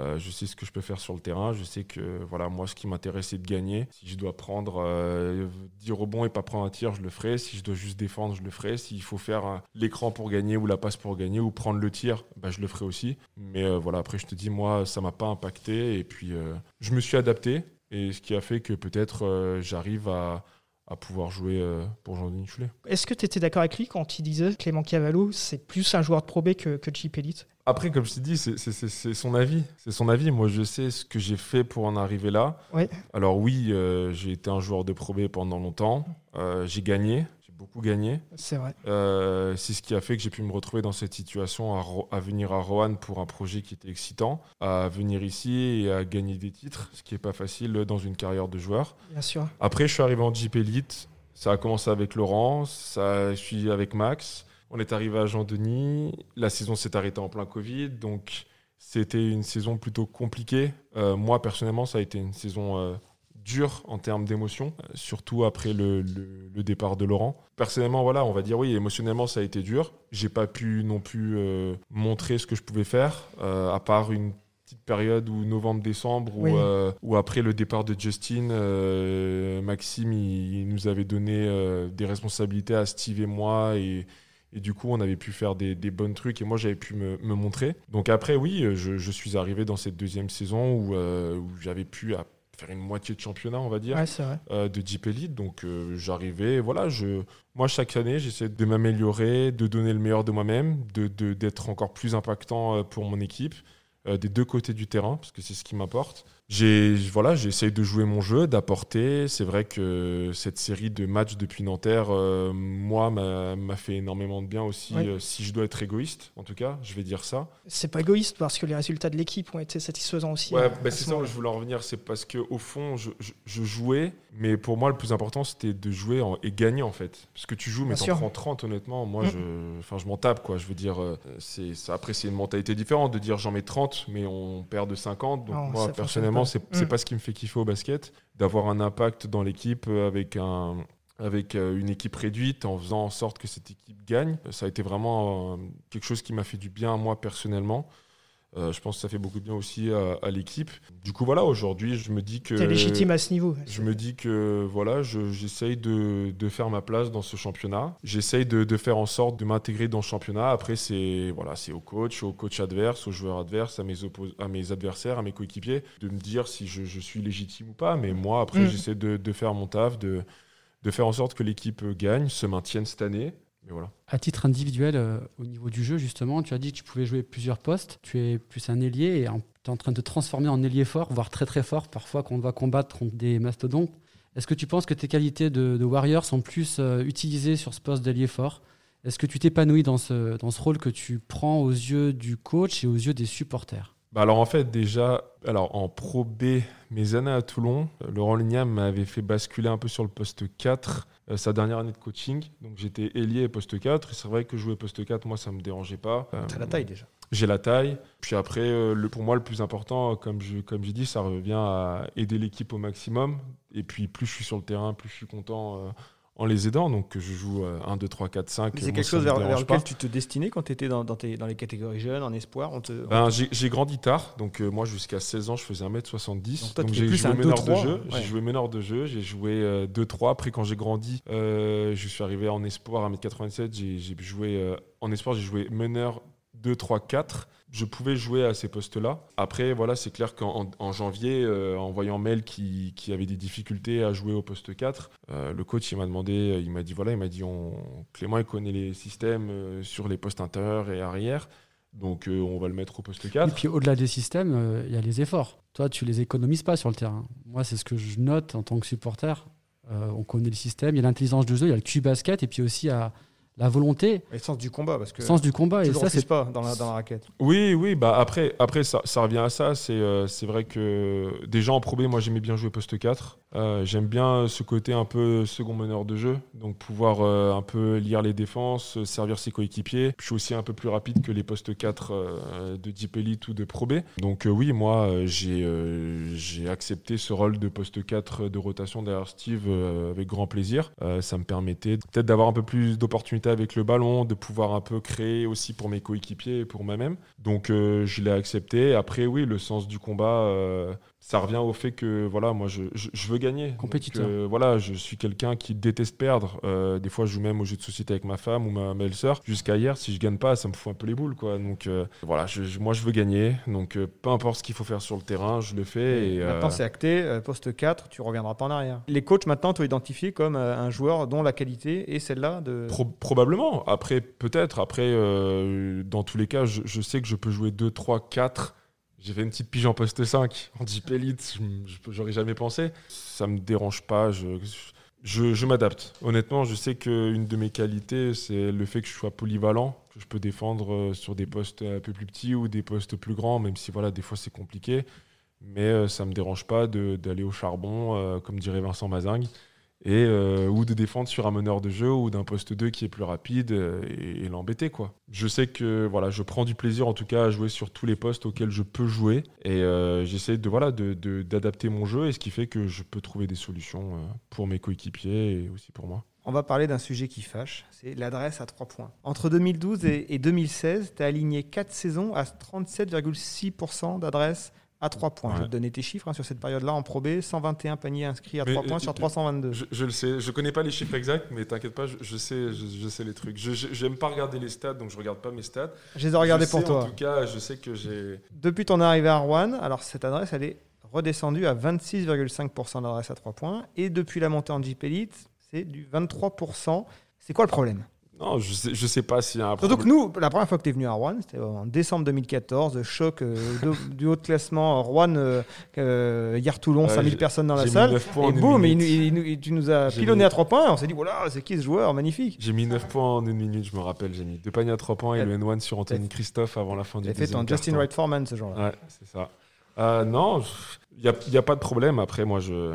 Speaker 3: euh, je sais ce que je peux faire sur le terrain. Je sais que voilà, moi, ce qui m'intéresse, c'est de gagner. Si je dois prendre euh, 10 rebonds et pas prendre un tir, je le ferai. Si je dois juste défendre, je le ferai. S'il faut faire euh, l'écran pour gagner ou la passe pour gagner ou prendre le tir, bah, je le ferai aussi. Mais euh, voilà, après, je te dis, moi, ça m'a pas impacté. Et puis, euh, je me suis adapté. Et ce qui a fait que peut-être euh, j'arrive à, à pouvoir jouer euh, pour Jean-Denis Choulet.
Speaker 4: Est-ce que tu étais d'accord avec lui quand il disait Clément Cavallo, c'est plus un joueur de Pro B que, que Jeep Elite
Speaker 3: Après, comme je t'ai dit, c'est- c'est c'est- c'est son avis. C'est son avis. Moi, je sais ce que j'ai fait pour en arriver là.
Speaker 4: Ouais.
Speaker 3: Alors oui, euh, j'ai été un joueur de Pro B pendant longtemps. Euh, j'ai gagné. Beaucoup gagné.
Speaker 4: C'est vrai.
Speaker 3: Euh, c'est ce qui a fait que j'ai pu me retrouver dans cette situation à venir à Roanne pour un projet qui était excitant, à venir ici et à gagner des titres, ce qui n'est pas facile dans une carrière de joueur.
Speaker 4: Bien sûr.
Speaker 3: Après, je suis arrivé en Jeep Elite. Ça a commencé avec Laurent, ça je suis avec Max. On est arrivé à Jean-Denis. La saison s'est arrêtée en plein Covid, donc c'était une saison plutôt compliquée. Euh, moi, personnellement, ça a été une saison euh, dure en termes d'émotion, euh, surtout après le, le- le départ de Laurent. Personnellement, voilà, on va dire oui, émotionnellement, ça a été dur. J'ai pas pu non plus euh, montrer ce que je pouvais faire, euh, à part une petite période où novembre-décembre,
Speaker 4: Oui.
Speaker 3: où, euh, où après le départ de Justin, Maxime, il, il nous avait donné des responsabilités à Steve et moi, et, et du coup, on avait pu faire des, des bons trucs, et moi, j'avais pu me, me montrer. Donc après, oui, je, je suis arrivé dans cette deuxième saison où, euh, où j'avais pu à, faire une moitié de championnat, on va dire
Speaker 4: Ouais, c'est vrai.
Speaker 3: euh, de Jeep Elite. Donc euh, j'arrivais, voilà, je, moi chaque année j'essaie de m'améliorer, de donner le meilleur de moi-même, de, de- d'être encore plus impactant euh, pour mon équipe, euh, des deux côtés du terrain, parce que c'est ce qui m'apporte. J'ai, voilà, j'essaye de jouer mon jeu, d'apporter. C'est vrai que cette série de matchs depuis Nanterre, euh, moi, m'a, fait énormément de bien aussi.
Speaker 4: Ouais.
Speaker 3: euh, si je dois être égoïste, en tout cas, je vais dire ça.
Speaker 4: C'est pas égoïste parce que les résultats de l'équipe ont été satisfaisants aussi.
Speaker 3: Ouais,
Speaker 4: à-
Speaker 3: bah, c'est
Speaker 4: ce
Speaker 3: ça je voulais en revenir. C'est parce que au fond, je, je- je jouais, mais pour moi, le plus important, c'était de jouer en- et gagner en fait. Parce que tu joues, mais t'en prends 30, honnêtement. Moi,
Speaker 4: Mm.
Speaker 3: je, enfin, je m'en tape, quoi. Je veux dire, euh, c'est, après, c'est une mentalité différente de dire j'en mets 30, mais on perd de 50. Donc,
Speaker 4: Non,
Speaker 3: moi,
Speaker 4: fonctionne
Speaker 3: personnellement,
Speaker 4: pas.
Speaker 3: c'est, c'est
Speaker 4: Mm.
Speaker 3: pas ce qui me fait kiffer au basket. D'avoir un impact dans l'équipe euh, avec un, avec euh, une équipe réduite, en faisant en sorte que cette équipe gagne. Ça a été vraiment euh, quelque chose qui m'a fait du bien à moi personnellement. Euh, je pense que ça fait beaucoup de bien aussi à, à l'équipe. Du coup, voilà, aujourd'hui, je me dis que.
Speaker 4: T'es légitime à ce niveau.
Speaker 3: Je me dis que voilà, je- j'essaye de, de faire ma place dans ce championnat. J'essaye de, de faire en sorte de m'intégrer dans le championnat. Après, c'est voilà, au coach, au coach adverse, aux joueurs adverses, à mes, à mes adversaires, à mes coéquipiers, de me dire si je, je suis légitime ou pas. Mais moi, après,
Speaker 4: Mm.
Speaker 3: j'essaie de, de faire mon taf, de, de faire en sorte que l'équipe gagne, se maintienne cette année.
Speaker 5: À titre individuel, euh, au niveau du jeu, justement, tu as dit que tu pouvais jouer plusieurs postes. Tu es plus un ailier et tu es en train de te transformer en ailier fort, voire très très fort, parfois quand on va combattre contre des mastodontes. Est-ce que tu penses que tes qualités de, warrior sont plus euh, utilisées sur ce poste d'ailier fort? Est-ce que tu t'épanouis dans ce rôle que tu prends aux yeux du coach et aux yeux des supporters?
Speaker 3: Bah alors en fait déjà, alors en Pro B, mes années à Toulon, euh, Laurent Lignam m'avait fait basculer un peu sur le poste 4, euh, sa dernière année de coaching. Donc j'étais ailier et poste 4. Et c'est vrai que jouer poste 4, moi ça me dérangeait pas. Euh,
Speaker 2: T'as la taille déjà.
Speaker 3: J'ai la taille. Puis après, euh, le, pour moi le plus important, comme je comme j'ai dit, ça revient à aider l'équipe au maximum. Et puis plus je suis sur le terrain, plus je suis content en les aidant. Donc je joue euh, 1, 2, 3, 4, 5.
Speaker 2: Mais
Speaker 3: moi,
Speaker 2: C'est quelque chose vers, lequel tu te destinais quand tu étais dans, dans, tes- dans les catégories jeunes, en espoir on te,
Speaker 3: Ben, j'ai grandi tard, donc euh, moi jusqu'à 16 ans je faisais 1m70.
Speaker 2: Donc
Speaker 3: Donc, j'ai joué
Speaker 2: un
Speaker 3: meneur de
Speaker 2: 2-3,
Speaker 3: jeu,
Speaker 2: ouais.
Speaker 3: j'ai joué meneur de jeu, j'ai joué euh, 2-3. Après quand j'ai grandi, euh, je suis arrivé en espoir à 1m87, j'ai j'ai joué euh, en espoir, j'ai joué meneur 2, 3, 4. Je pouvais jouer à ces postes-là. Après, voilà, c'est clair qu'en en- en janvier, euh, en voyant Mel qui, qui avait des difficultés à jouer au poste 4, euh, le coach il m'a demandé, il m'a dit voilà, il m'a dit on, Clément il connaît les systèmes euh, sur les postes intérieurs et arrière, donc euh, on va le mettre au poste 4.
Speaker 5: Et puis au-delà des systèmes, euh, il y a les efforts. Toi, tu les économises pas sur le terrain. Moi, c'est ce que je note en tant que supporter. Euh, on connaît le système, il y a l'intelligence de jeu, il y a le QI basket, et puis aussi a la volonté,
Speaker 2: Et le sens du combat, parce que
Speaker 5: le sens du combat.
Speaker 2: tu
Speaker 5: Et
Speaker 2: le
Speaker 5: ça, c'est
Speaker 2: pas dans la, dans la raquette.
Speaker 3: Oui, oui, bah après, après ça, ça revient à ça. C'est euh, c'est vrai que déjà en Pro B, moi j'aimais bien jouer poste 4. Euh, J'aime bien ce côté un peu second meneur de jeu, donc pouvoir euh, un peu lire les défenses, servir ses coéquipiers. Je suis aussi un peu plus rapide que les postes 4 euh, de Deep Elite ou de Pro B. Donc oui, moi j'ai accepté ce rôle de poste 4 de rotation derrière Steve avec grand plaisir. Ça me permettait peut-être d'avoir un peu plus d'opportunités avec le ballon, de pouvoir un peu créer aussi pour mes coéquipiers et pour moi-même. Donc je l'ai accepté. Après oui, le sens du combat, ça revient au fait que voilà, moi je, je, je veux gagner. Donc,
Speaker 5: Compétiteur.
Speaker 3: euh, voilà, je suis quelqu'un qui déteste perdre. Euh, des fois, je joue même aux jeux de société avec ma femme ou ma belle-sœur. Jusqu'à hier, si je gagne pas, ça me fout un peu les boules, quoi. Donc euh, voilà, je, moi je veux gagner. Donc peu importe ce qu'il faut faire sur le terrain, je le fais. Et,
Speaker 2: Maintenant, c'est acté, poste 4, tu reviendras pas en arrière. Les coachs, maintenant, t'ont identifié comme un joueur dont la qualité est celle-là de.
Speaker 3: Pro- probablement. Après, peut-être. Après, dans tous les cas, je, je sais que je peux jouer 2, 3, 4. J'ai fait une petite pige en poste 5. En Deep Elite, je- je- j'aurais jamais pensé. Ça me dérange pas. Je, je, je m'adapte. Honnêtement, je sais qu'une de mes qualités, c'est le fait que je sois polyvalent, que je peux défendre euh, sur des postes un peu plus petits ou des postes plus grands, même si voilà, des fois c'est compliqué. Mais euh, ça me dérange pas d'aller au charbon, euh, comme dirait Vincent Mazingue et euh, ou de défendre sur un meneur de jeu ou d'un poste 2 qui est plus rapide euh, et, l'embêter quoi. Je sais que voilà, je prends du plaisir en tout cas à jouer sur tous les postes auxquels je peux jouer et euh, j'essaie de voilà de- de- d'adapter mon jeu et ce qui fait que je peux trouver des solutions pour mes coéquipiers et aussi pour moi.
Speaker 2: On va parler d'un sujet qui fâche, c'est l'adresse à 3 points. Entre 2012 et, et 2016, tu as aligné 4 saisons à 37,6% d'adresse à 3 points. Je vais
Speaker 3: Ouais.
Speaker 2: te donner tes chiffres hein, sur cette période-là en Pro B, 121 paniers inscrits à
Speaker 3: Mais,
Speaker 2: 3 points
Speaker 3: euh,
Speaker 2: sur
Speaker 3: euh,
Speaker 2: 322.
Speaker 3: Je, je le sais, je connais pas les chiffres exacts, mais t'inquiète pas, je, je sais, je, je sais les trucs. J'aime pas regarder les stats, donc je regarde pas mes stats.
Speaker 2: Je les ai regardés pour
Speaker 3: sais,
Speaker 2: toi.
Speaker 3: En tout cas, je sais que j'ai
Speaker 2: Depuis ton arrivée à Rouen, alors cette adresse, elle est redescendue à 26,5% d'adresse à 3 points. Et depuis la montée en Jeep Elite, c'est du 23%. C'est quoi le problème?
Speaker 3: Non, je sais, je sais pas s'il y a un problème.
Speaker 2: que nous, la première fois que tu es venu à Rouen, c'était en décembre 2014, choc euh, de- du haut de classement Rouen, euh, hier Toulon,
Speaker 3: Ouais,
Speaker 2: 5000
Speaker 3: j'ai-
Speaker 2: personnes dans la salle.
Speaker 3: 9 points
Speaker 2: Et
Speaker 3: en
Speaker 2: boum, et nous- il- tu nous as pilonné
Speaker 3: mis-
Speaker 2: à 3 points. On s'est dit, voilà, c'est qui ce joueur Magnifique.
Speaker 3: J'ai mis 9 points en une minute, je me rappelle. J'ai mis deux paniers à 3 points et le N1 sur Anthony Christophe avant la fin du
Speaker 2: Tu as fait
Speaker 3: deuxième
Speaker 2: ton Justin. Wright Foreman ce jour-là.
Speaker 3: Ouais, c'est ça. Euh, non, il n'y a, y a pas de problème. Après, moi, je,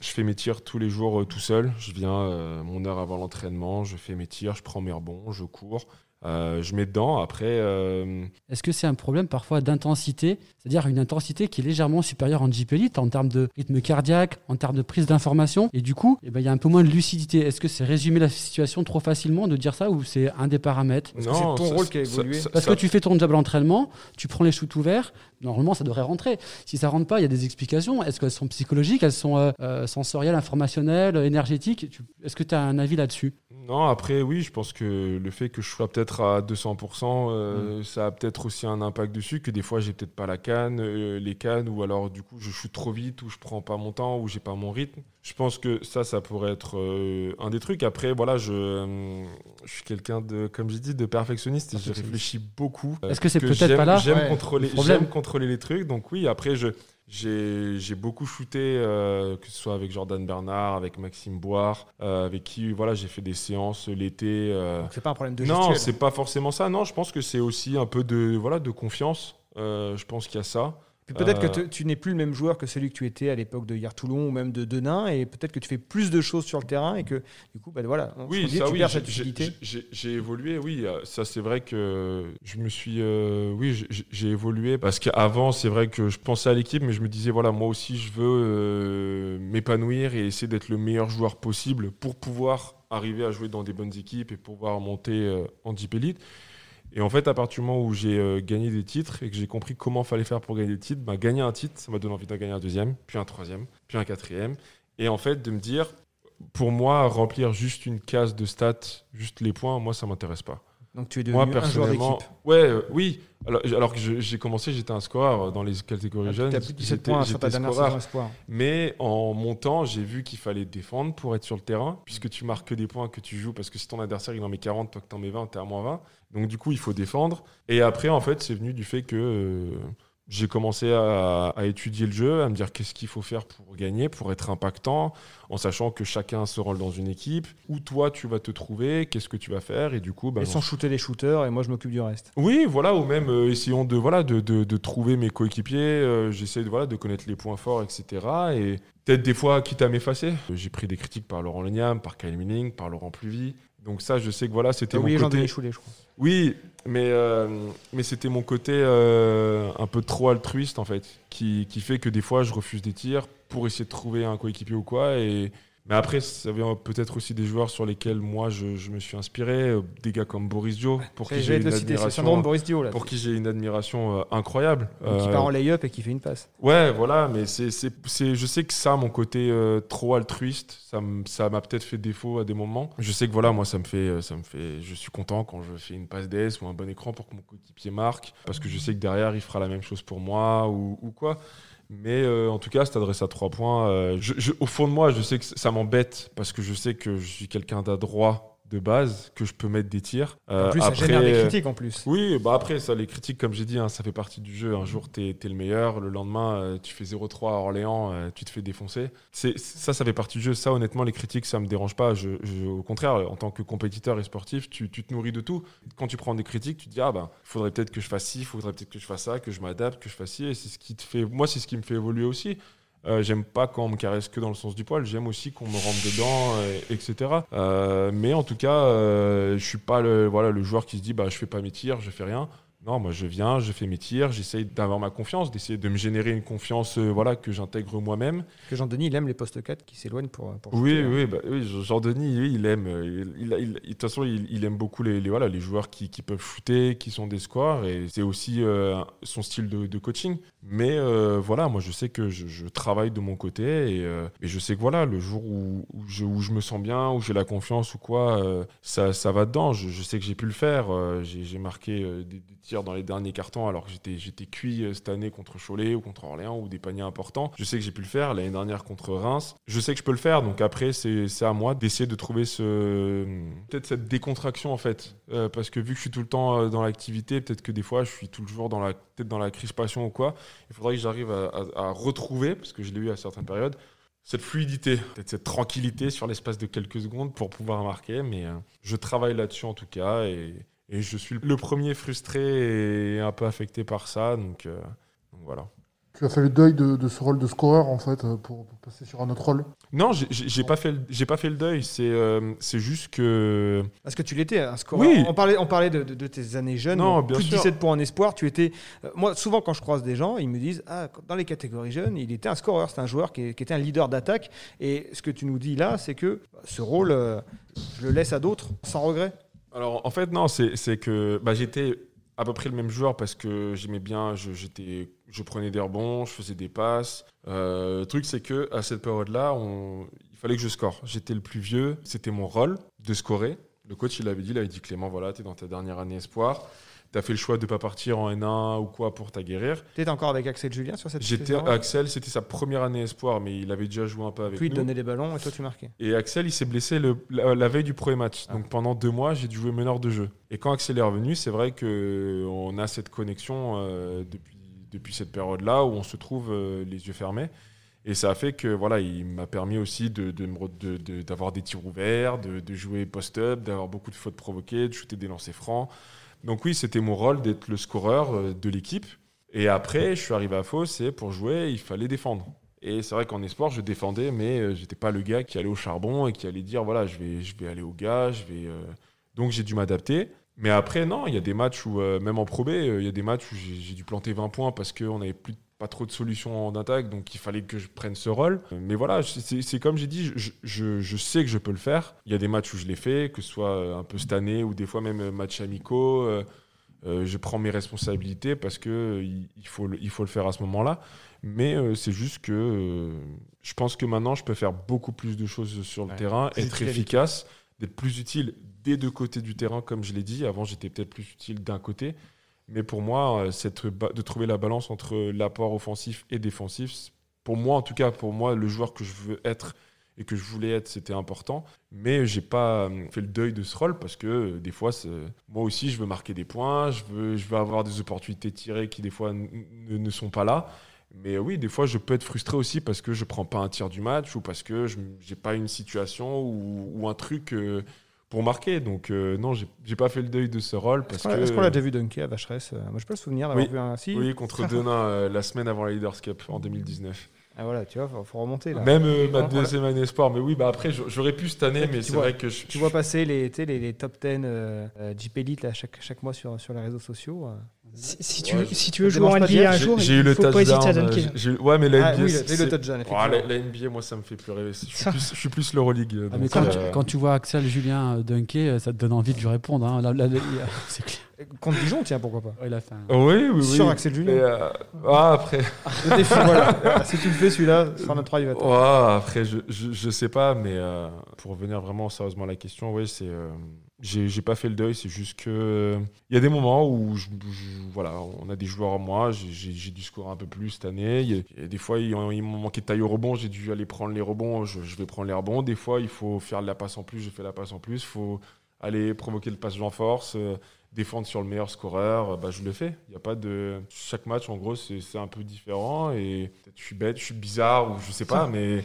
Speaker 3: je fais mes tirs tous les jours euh, tout seul. Je viens euh, mon heure avant l'entraînement, je fais mes tirs, je prends mes rebonds, je cours. Euh, je mets dedans. Après, euh,
Speaker 5: Est-ce que c'est un problème parfois d'intensité, c'est-à-dire une intensité qui est légèrement supérieure en Jeep Elite en termes de rythme cardiaque, en termes de prise d'information, et du coup, eh ben, il y a un peu moins de lucidité. Est-ce que c'est résumer la situation trop facilement de dire ça ou c'est un des paramètres?
Speaker 2: Que c'est ton
Speaker 3: ça-
Speaker 2: rôle qui a
Speaker 3: ça-
Speaker 2: évolué?
Speaker 3: ça-
Speaker 5: Parce
Speaker 3: ça-
Speaker 5: que tu fais ton job à l'entraînement, tu prends les shoots ouverts, normalement ça devrait rentrer. Si ça rentre pas, il y a des explications. Est-ce qu'elles sont psychologiques, elles sont euh, euh, sensorielles, informationnelles, énergétiques? Est-ce que tu as un avis là-dessus?
Speaker 3: Non, après, oui, je pense que le fait que je sois peut-être à 200%,
Speaker 2: Mm.
Speaker 3: euh, ça a peut-être aussi un impact dessus, que des fois, j'ai peut-être pas la canne, euh, les cannes, ou alors, du coup, je shoot trop vite, ou je prends pas mon temps, ou j'ai pas mon rythme. Je pense que ça, ça pourrait être euh, un des trucs. Après, voilà, je, euh, je suis quelqu'un de, comme j'ai dit, de perfectionniste, et je réfléchis beaucoup. Euh,
Speaker 5: Est-ce que c'est peut-être pas là
Speaker 3: J'aime
Speaker 2: Ouais,
Speaker 3: contrôler, contrôler les trucs, donc oui, après, je. J'ai j'ai beaucoup shooté, euh, que ce soit avec Jordan Bernard, avec Maxime Boire, euh, avec qui voilà, j'ai fait des séances l'été. euh,
Speaker 2: Donc c'est pas un problème de
Speaker 3: non,
Speaker 2: gestuelle.
Speaker 3: c'est pas forcément ça. Non, je pense que c'est aussi un peu de, voilà, de confiance. Je pense qu'il y a ça.
Speaker 2: Puis peut-être
Speaker 3: Euh,
Speaker 2: que te- tu n'es plus le même joueur que celui que tu étais à l'époque de Hier Toulon ou même de Denain, et peut-être que tu fais plus de choses sur le terrain et que du coup, bah voilà, on
Speaker 3: Oui,
Speaker 2: se dit,
Speaker 3: ça,
Speaker 2: tu
Speaker 3: oui,
Speaker 2: perds cette utilité.
Speaker 3: j'ai évolué, oui. euh, Ça, c'est vrai que je me suis. euh, oui, j'ai- évolué parce qu'avant, c'est vrai que je pensais à l'équipe, mais je me disais, voilà, moi aussi, je veux euh, m'épanouir et essayer d'être le meilleur joueur possible pour pouvoir arriver à jouer dans des bonnes équipes et pouvoir monter euh, en Deep Elite. Et en fait, à partir du moment où j'ai euh, gagné des titres et que j'ai compris comment fallait faire pour gagner des titres, bah, gagner un titre, ça m'a donné envie d'en gagner un deuxième, puis un troisième, puis un quatrième. Et en fait, de me dire, pour moi, remplir juste une case de stats, juste les points, moi, ça m'intéresse pas.
Speaker 2: Donc tu es
Speaker 3: Moi,
Speaker 2: devenu un joueur
Speaker 3: personnellement, ouais, euh, oui. Alors, alors que j'ai commencé, j'étais un scoreur dans les catégories jeunes.
Speaker 2: Tu as plus de 17
Speaker 3: J'étais-
Speaker 2: points sur ta dernière
Speaker 3: scoreur. Mais en montant, j'ai vu qu'il fallait défendre pour être sur le terrain, puisque tu marques que des points que tu joues, parce que si ton adversaire il en met 40, toi que t'en mets 20, t'es à moins 20. Donc du coup, il faut défendre. Et après, en fait, c'est venu du fait que euh, j'ai commencé à, à étudier le jeu, à me dire qu'est-ce qu'il faut faire pour gagner, pour être impactant, en sachant que chacun se rôle dans une équipe, où toi tu vas te trouver, qu'est-ce que tu vas faire, et du coup, bah,
Speaker 2: Ils sont shooter les shooters et moi je m'occupe du reste.
Speaker 3: oui, voilà, ou même euh, essayons de, voilà, de, de, de trouver mes coéquipiers. euh, J'essaie de, voilà, de connaître les points forts, etc. Et peut-être des fois, quitte à m'effacer. J'ai pris des critiques par Laurent Leniam, par Kyle Milling, par Laurent Pluvy. Donc ça, je sais que voilà, c'était
Speaker 2: T'as
Speaker 3: mon côté.
Speaker 2: Jean-Denis Choulet, je crois.
Speaker 3: Oui, mais, euh, mais c'était mon côté euh, un peu trop altruiste, en fait, qui, qui fait que des fois, je refuse des tirs pour essayer de trouver un coéquipier ou quoi. Et... Mais après, ça vient peut-être aussi des joueurs sur lesquels moi, je, je me suis inspiré. euh, Des gars comme Boris Dio, pour qui j'ai une admiration
Speaker 2: Boris Dio là.
Speaker 3: pour qui j'ai une admiration euh, incroyable.
Speaker 2: Qui
Speaker 3: Euh,
Speaker 2: part en lay-up et qui fait une passe.
Speaker 3: ouais, voilà, mais c'est, je sais que ça, mon côté euh, trop altruiste, ça, m'a peut-être fait défaut à des moments. Je sais que voilà, moi, ça me fait, ça me fait, je suis content quand je fais une passe DS ou un bon écran pour que mon coéquipier marque, parce que je sais que derrière, il fera la même chose pour moi ou, ou quoi. Mais euh, en tout cas, cette adresse à trois points, euh, je- je- au fond de moi, je sais que ça m'embête parce que je sais que je suis quelqu'un d'adroit de base, que je peux mettre des tirs.
Speaker 2: En
Speaker 3: Euh,
Speaker 2: plus, ça
Speaker 3: après,
Speaker 2: génère des
Speaker 3: euh,
Speaker 2: critiques en plus.
Speaker 3: oui, bah après, ça, les critiques, comme j'ai dit, hein, ça fait partie du jeu. Un jour, t'es es le meilleur. Le lendemain, euh, tu fais 0-3 à Orléans, euh, tu te fais défoncer. Ça, ça fait partie du jeu. Ça, honnêtement, les critiques, ça me dérange pas. Je, je- au contraire, en tant que compétiteur et sportif, tu, tu te nourris de tout. Quand tu prends des critiques, tu te dis, ah ben, il faudrait peut-être que je fasse ci, il faudrait peut-être que je fasse ça, que je m'adapte, que je fasse ci. Et c'est ce qui te fait. Moi, c'est ce qui me fait évoluer aussi. Euh, j'aime pas quand on me caresse que dans le sens du poil, j'aime aussi qu'on me rentre dedans, etc. Euh, mais en tout cas, euh, je suis pas le, voilà, le joueur qui se dit bah, je fais pas mes tirs, je fais rien. Non, moi je viens, je fais mes tirs, j'essaye d'avoir ma confiance, d'essayer de me générer une confiance euh, voilà, que j'intègre moi-même.
Speaker 2: Que Jean-Denis, il aime les postes 4 qui s'éloignent pour, pour
Speaker 3: Oui,
Speaker 2: shooter.
Speaker 3: oui, bah, oui, Jean-Denis, oui, il aime. euh, de toute façon, il, il aime beaucoup les, les- voilà, les joueurs qui, qui peuvent shooter, qui sont des scores, et c'est aussi euh, son style de, de coaching. Mais euh, voilà, moi, je sais que je, je travaille de mon côté, et, et je sais que voilà, le jour où, où je, où je me sens bien, où j'ai la confiance ou quoi, ça, ça va dedans. Je, je sais que j'ai pu le faire. j'ai marqué des, des dans les derniers cartons, alors que j'étais j'étais cuit euh, cette année contre Cholet ou contre Orléans ou des paniers importants. Je sais que j'ai pu le faire l'année dernière contre Reims. Je sais que je peux le faire, donc après, c'est à moi d'essayer de trouver ce peut-être cette décontraction en fait. Euh, parce que vu que je suis tout le temps euh, dans l'activité, peut-être que des fois, je suis toujours dans la, peut-être dans la crispation ou quoi. Il faudrait que j'arrive à, retrouver, parce que je l'ai eu à certaines périodes, cette fluidité, peut-être cette tranquillité sur l'espace de quelques secondes pour pouvoir marquer. Mais je travaille là-dessus en tout cas. Et, et je suis le premier frustré et un peu affecté par ça. Donc, euh, donc voilà.
Speaker 6: tu as fait le deuil de, de ce rôle de scoreur en fait euh, pour, pour passer sur un autre rôle?
Speaker 3: Non, j'ai- pas fait, le- j'ai pas fait le deuil. C'est, euh, c'est juste que
Speaker 2: Parce que tu l'étais, un scoreur.
Speaker 3: Oui.
Speaker 2: On parlait, on parlait de, de- de tes années jeunes.
Speaker 3: Non, bien
Speaker 2: plus de
Speaker 3: sûr.
Speaker 2: 17 points en espoir. Tu étais. euh, moi, souvent, quand je croise des gens, ils me disent Ah, dans les catégories jeunes, il était un scoreur. C'est un joueur qui, qui était un leader d'attaque. Et ce que tu nous dis là, c'est que ce rôle, euh, je le laisse à d'autres, sans regret.
Speaker 3: Alors en fait non, c'est que bah, j'étais à peu près le même joueur parce que j'aimais bien, je, je prenais des rebonds, je faisais des passes. Euh, le truc c'est que à cette période-là, il fallait que je score. J'étais le plus vieux, c'était mon rôle de scorer. Le coach il avait dit, il avait dit Clément, voilà, tu es dans ta dernière année espoir. Tu as fait le choix de ne pas partir en N1 ou quoi pour t'aguerrir.
Speaker 2: Tu étais encore avec Axel Julien sur cette
Speaker 3: J'étais Axel, c'était sa première année espoir, mais il avait déjà joué un peu avec
Speaker 2: Puis il
Speaker 3: nous.
Speaker 2: te donnait des ballons et toi, tu marquais.
Speaker 3: Et Axel, il s'est blessé le- la, la veille du premier match.
Speaker 2: Ah.
Speaker 3: Donc pendant deux mois, j'ai dû jouer meneur de jeu. Et quand Axel est revenu, c'est vrai qu'on a cette connexion euh, depuis, depuis cette période-là où on se trouve euh, les yeux fermés. Et ça a fait que voilà, il m'a permis aussi de, de de- de- d'avoir des tirs ouverts, de, de jouer post-up, d'avoir beaucoup de fautes provoquées, de shooter des lancers francs. Donc oui, c'était mon rôle d'être le scoreur euh, de l'équipe. Et après, je suis arrivé à Fos et pour jouer, il fallait défendre. Et c'est vrai qu'en espoir, je défendais, mais euh, j'étais pas le gars qui allait au charbon et qui allait dire voilà, je vais, je vais aller au gars, euh, Donc j'ai dû m'adapter. Mais après, non, il y a des matchs où, même en Pro B, il y a des matchs où j'ai dû planter 20 points parce qu'on n'avait plus pas trop de solutions en attaque, donc il fallait que je prenne ce rôle. Mais voilà, c'est- comme j'ai dit, je, je- je sais que je peux le faire. Il y a des matchs où je l'ai fait, que ce soit euh, un peu cette année ou des fois même euh, matchs amicaux. euh, euh, je prends mes responsabilités parce que euh, il, faut, le, il faut le faire à ce moment-là. Mais c'est juste que je pense que maintenant, je peux faire beaucoup plus de choses sur le
Speaker 2: Ouais,
Speaker 3: terrain, être efficace, d'être plus utile des deux côtés du terrain, comme je l'ai dit. Avant, j'étais peut-être plus utile d'un côté. Mais pour moi, euh, de trouver la balance entre l'apport offensif et défensif, pour moi, en tout cas, pour moi, le joueur que je veux être et que je voulais être, c'était important. Mais j'ai pas euh, fait le deuil de ce rôle parce que euh, des fois, moi aussi, je veux marquer des points, je veux, je veux avoir des opportunités tirées qui des fois ne sont pas là. Mais oui, des fois, je peux être frustré aussi parce que je prends pas un tir du match ou parce que je j'ai pas une situation ou, un truc pour marquer. Donc euh, non, j'ai pas fait le deuil de ce rôle parce
Speaker 2: Est-ce qu'on l'a-
Speaker 3: que
Speaker 2: est-ce qu'on l'a déjà vu dunker à Vacheresse Euh, Moi, je peux le souvenir d'avoir
Speaker 3: Oui.
Speaker 2: vu un. Si
Speaker 3: oui contre Denain euh, la semaine avant la Leaders Cup en 2019.
Speaker 2: Ah voilà, tu vois, faut, faut remonter là.
Speaker 3: Même euh, ma deuxième année sport, mais oui, bah après j'a- j'aurais pu cette année, mais c'est vrai que je,
Speaker 2: Tu vois passer les, les, les top 10 euh, euh, Jeep Elite là, chaque, chaque mois sur, sur les réseaux sociaux. Euh.
Speaker 4: Si, si tu,
Speaker 3: Ouais,
Speaker 4: si tu veux jouer en NBA un jour,
Speaker 3: j'ai eu le
Speaker 4: faut pas hésiter à
Speaker 3: touchdown.
Speaker 4: dunker.
Speaker 3: euh, j'ai- Ouais, mais la
Speaker 2: Ah
Speaker 3: NBA,
Speaker 2: oui, le, le
Speaker 3: c'est-
Speaker 2: touchdown,
Speaker 3: Oh,
Speaker 2: effectivement.
Speaker 3: la, la NBA, moi, ça me fait plus rêver. Je suis plus, je suis plus l'Euroleague.
Speaker 5: Ah, mais quand,
Speaker 3: euh,
Speaker 5: tu, quand tu vois Axel Julien euh, dunker, euh, ça te donne envie de lui répondre. hein. C'est clair.
Speaker 2: Contre Dijon, tiens, pourquoi pas.
Speaker 5: Ouais, il a fait un-
Speaker 3: Oui, oui, oui.
Speaker 2: Sur Axel Julien.
Speaker 3: Mais, euh, ah, après,
Speaker 2: Le défi, voilà. Si tu le fais celui-là, sur notre 3 il va te-
Speaker 3: Ouais, après, je, je, je sais pas, mais euh, pour revenir vraiment sérieusement à la question, ouais, c'est. euh, j'ai j'ai pas fait le deuil, c'est juste que. Il y a des moments où, je, je- voilà, on a des joueurs en moi, j'ai- j'ai j'ai dû scorer un peu plus cette année. Il y a, il y a des fois, il, il m'ont manqué de taille au rebond, j'ai dû aller prendre les rebonds, je, je vais prendre les rebonds. Des fois, il faut faire de la passe en plus, je fais la passe en plus. Il faut aller provoquer le passage en force, euh, défendre sur le meilleur scoreur, euh, bah, je le fais. Il y a pas de. Chaque match, en gros, c'est un peu différent et je suis bête, je suis bizarre ou je sais pas, mais.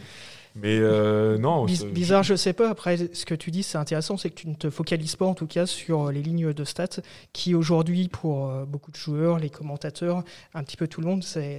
Speaker 3: Mais euh, non.
Speaker 4: Biz- Bizarre, je sais pas. Après, ce que tu dis, c'est intéressant, c'est que tu ne te focalises pas en tout cas sur les lignes de stats qui aujourd'hui, pour euh, beaucoup de joueurs, les commentateurs, un petit peu tout le monde, c'est-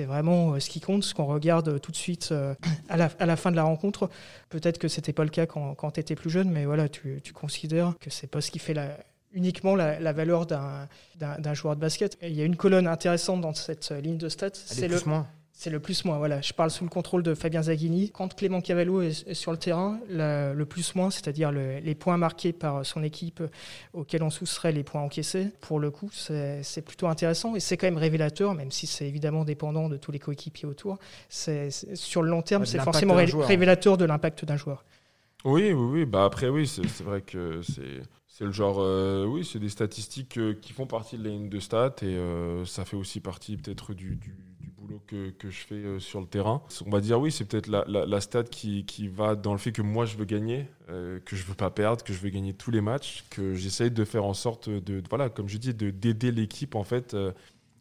Speaker 4: vraiment euh, ce qui compte, ce qu'on regarde euh, tout de suite euh, à la, à la fin de la rencontre. Peut-être que c'était pas le cas quand, quand tu étais plus jeune, mais voilà, tu, tu considères que c'est pas ce qui fait la uniquement la, la valeur d'un joueur de basket. Et Il y a une colonne intéressante dans cette euh, ligne de stats, c'est le,
Speaker 2: plus moins.
Speaker 4: c'est le plus moins, voilà. Je parle sous le contrôle de Fabien Zaghini. Quand Clément Cavallo est, est sur le terrain, la- le plus moins, c'est-à-dire le- les points marqués par son équipe euh, auxquels on soustrait les points encaissés, pour le coup, c'est c'est plutôt intéressant et c'est quand même révélateur, même si c'est évidemment dépendant de tous les coéquipiers autour. C'est sur le long terme, c'est forcément
Speaker 2: d'un
Speaker 4: ré-
Speaker 2: joueur, hein.
Speaker 4: révélateur de l'impact d'un joueur.
Speaker 3: Oui, oui, oui. Bah après, oui, c'est vrai que c'est c'est le genre. euh, oui, c'est des statistiques euh, qui font partie de la ligne de stats et euh, ça fait aussi partie peut-être du, du, boulot que, que je fais sur le terrain. On va dire, oui, c'est peut-être la, la, stat qui, qui va dans le fait que moi je veux gagner, que je veux pas perdre, que je veux gagner tous les matchs, que j'essaye de faire en sorte de, voilà, comme je dis, de d'aider l'équipe en fait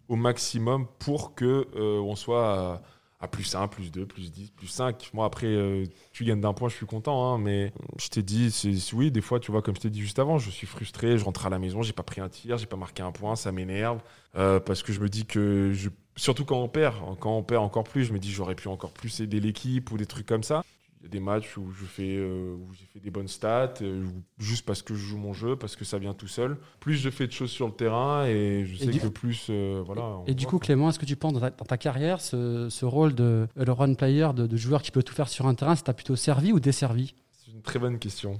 Speaker 3: au maximum pour que on soit à, à plus 1, plus 2, plus 10, plus 5. Moi, après, euh, tu gagnes d'un point, je suis content. hein, mais je t'ai dit, oui, des fois, tu vois, comme je t'ai dit juste avant, je suis frustré, je rentre à la maison, j'ai pas pris un tir, j'ai pas marqué un point, ça m'énerve. euh, parce que je me dis que surtout quand on perd. Quand on perd encore plus, je me dis j'aurais pu encore plus aider l'équipe ou des trucs comme ça. Il y a des matchs où je fais euh, où j'ai fait des bonnes stats euh, juste parce que je joue mon jeu parce que ça vient tout seul. Plus je fais de choses sur le terrain et je
Speaker 5: Et
Speaker 3: sais que plus euh, voilà
Speaker 5: Et du coup, Clément, est-ce que tu penses dans ta, dans ta carrière, ce, ce rôle de le run player, de, de joueur qui peut tout faire sur un terrain, ça t'a plutôt servi ou desservi?
Speaker 3: C'est une très bonne question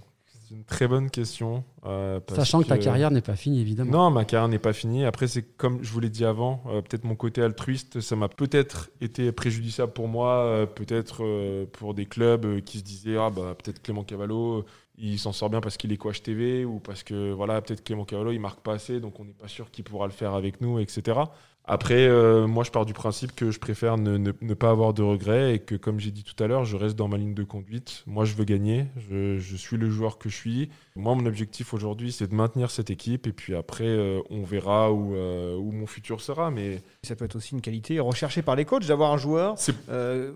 Speaker 3: une très bonne question euh,
Speaker 5: Sachant que ta carrière n'est pas finie, évidemment.
Speaker 3: Non, ma carrière n'est pas finie. Après, c'est comme je vous l'ai dit avant, euh, peut-être mon côté altruiste, ça m'a peut-être été préjudiciable pour moi, euh, peut-être pour des clubs qui se disaient ah bah peut-être Clément Cavallo, il s'en sort bien parce qu'il est coach TV ou parce que voilà peut-être Clément Cavallo il marque pas assez, donc on n'est pas sûr qu'il pourra le faire avec nous, etc. Après, euh, moi, je pars du principe que je préfère ne, ne- ne pas avoir de regrets et que, comme j'ai dit tout à l'heure, je reste dans ma ligne de conduite. Moi, je veux gagner. Je, je suis le joueur que je suis. Moi, mon objectif aujourd'hui, c'est de maintenir cette équipe. Et puis après, euh, on verra où, euh, où mon futur sera. Mais
Speaker 2: Ça peut être aussi une qualité recherchée par les coachs d'avoir un joueur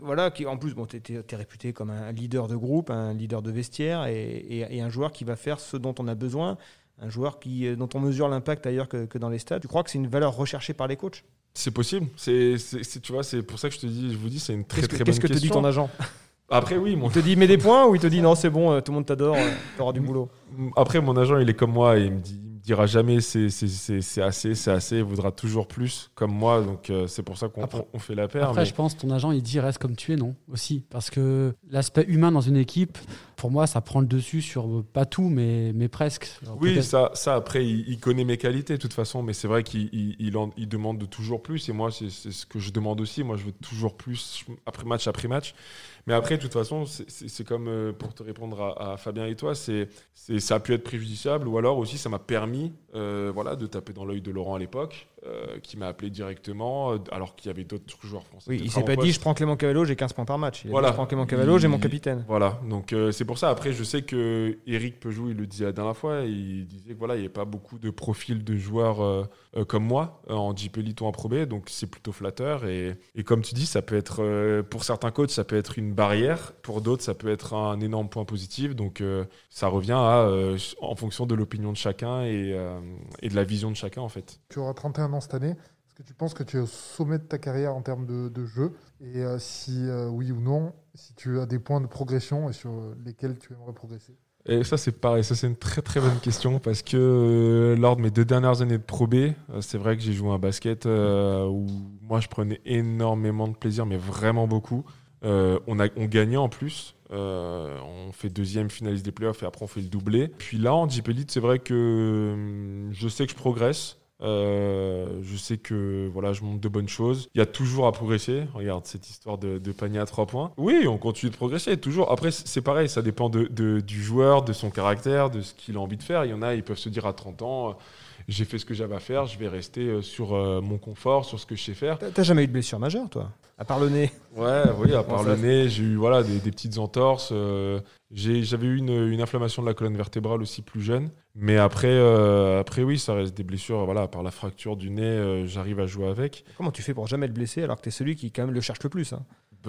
Speaker 2: voilà, qui en plus, bon, tu es, réputé comme un leader de groupe, un leader de vestiaire et, et- et un joueur qui va faire ce dont on a besoin, un joueur qui, euh, dont on mesure l'impact ailleurs que, que dans les stades. Tu crois que c'est une valeur recherchée par les coachs?
Speaker 3: C'est possible. C'est, c'est- c'est- tu vois, c'est pour ça que je te dis, je vous dis, c'est une très très bonne
Speaker 2: qu'est-ce que te dit
Speaker 3: question.
Speaker 2: ton agent?
Speaker 3: Après, oui, mon
Speaker 2: Il te dit mets des points ou il te dit non, c'est bon, euh, tout le monde t'adore, euh, t'auras du boulot?
Speaker 3: Après, mon agent, il est comme moi et il me, dit, il me dira jamais c'est, c'est, c'est, c'est assez, c'est assez, il voudra toujours plus comme moi. Donc, euh, c'est pour ça qu'on
Speaker 5: Après-
Speaker 3: on- on fait la paire.
Speaker 5: Après,
Speaker 3: mais-
Speaker 5: je pense ton agent, il dit reste comme tu es, non? Aussi. Parce que l'aspect humain dans une équipe, pour moi, ça prend le dessus sur euh, pas tout, mais, mais presque. Alors,
Speaker 3: Oui, ça, ça après, il, il connaît mes qualités de toute façon, mais c'est vrai qu'il il, il en- il demande de toujours plus, et moi, c'est c'est ce que je demande aussi. Moi, je veux toujours plus, après match après match. Mais après, de toute façon, c'est- comme euh, pour te répondre à, à Fabien et toi, c'est c'est- ça a pu être préjudiciable, ou alors aussi, ça m'a permis euh, voilà, de taper dans l'œil de Laurent à l'époque, euh, qui m'a appelé directement, euh, alors qu'il y avait d'autres joueurs français.
Speaker 2: Oui, il s'est pas
Speaker 3: poste.
Speaker 2: dit je prends Clément Cavallo, j'ai 15 points par match. Il a dit,
Speaker 3: Voilà.
Speaker 2: je prends Clément Cavallo, j'ai mon capitaine.
Speaker 3: Voilà, donc euh, c'est pour ça. Après, je sais que Eric Peugeot, il le disait la dernière fois, il disait que voilà, il n'y avait pas beaucoup de profils de joueurs euh, euh, comme moi en JP Elite ou en Pro B, donc c'est plutôt flatteur. Et, et comme tu dis, ça peut être euh, pour certains coachs, ça peut être une barrière, pour d'autres, ça peut être un énorme point positif. Donc euh, ça revient à euh, en fonction de l'opinion de chacun et, euh, et de la vision de chacun en fait.
Speaker 6: Tu auras 31 ans cette année. Est-ce que tu penses que tu es au sommet de ta carrière en termes de, jeu? Et euh, si euh, oui ou non, si tu as des points de progression et sur lesquels tu aimerais progresser?
Speaker 3: Et ça, c'est pareil, ça, c'est une très très bonne question parce que euh, lors de mes deux dernières années de Pro B, euh, c'est vrai que j'ai joué un basket euh, où moi je prenais énormément de plaisir, mais vraiment beaucoup. Euh, on, gagnait en plus. Euh, on fait deuxième finaliste des playoffs et après on fait le doublé. Puis là, en Jeep Elite, c'est vrai que hum, je sais que je progresse. Euh, je sais que voilà, je montre de bonnes choses. Il y a toujours à progresser. Regarde cette histoire de, panier à trois points. Oui, on continue de progresser toujours. Après, c'est pareil, ça dépend de, du joueur, de son caractère, de ce qu'il a envie de faire. Il y en a, ils peuvent se dire à 30 ans, euh, j'ai fait ce que j'avais à faire, je vais rester euh, sur mon confort, sur ce que je sais faire.
Speaker 2: T'as jamais eu de blessure majeure, toi? À part le nez
Speaker 3: Ouais, oui, à part le nez, j'ai eu voilà, des, des petites entorses. euh, j'ai- J'avais eu une, une inflammation de la colonne vertébrale aussi plus jeune. Mais après, euh, après oui, ça reste des blessures. Voilà, par la fracture du nez, euh, j'arrive à jouer avec.
Speaker 2: Comment tu fais pour jamais te blesser alors que t'es celui qui quand même le cherche le plus hein?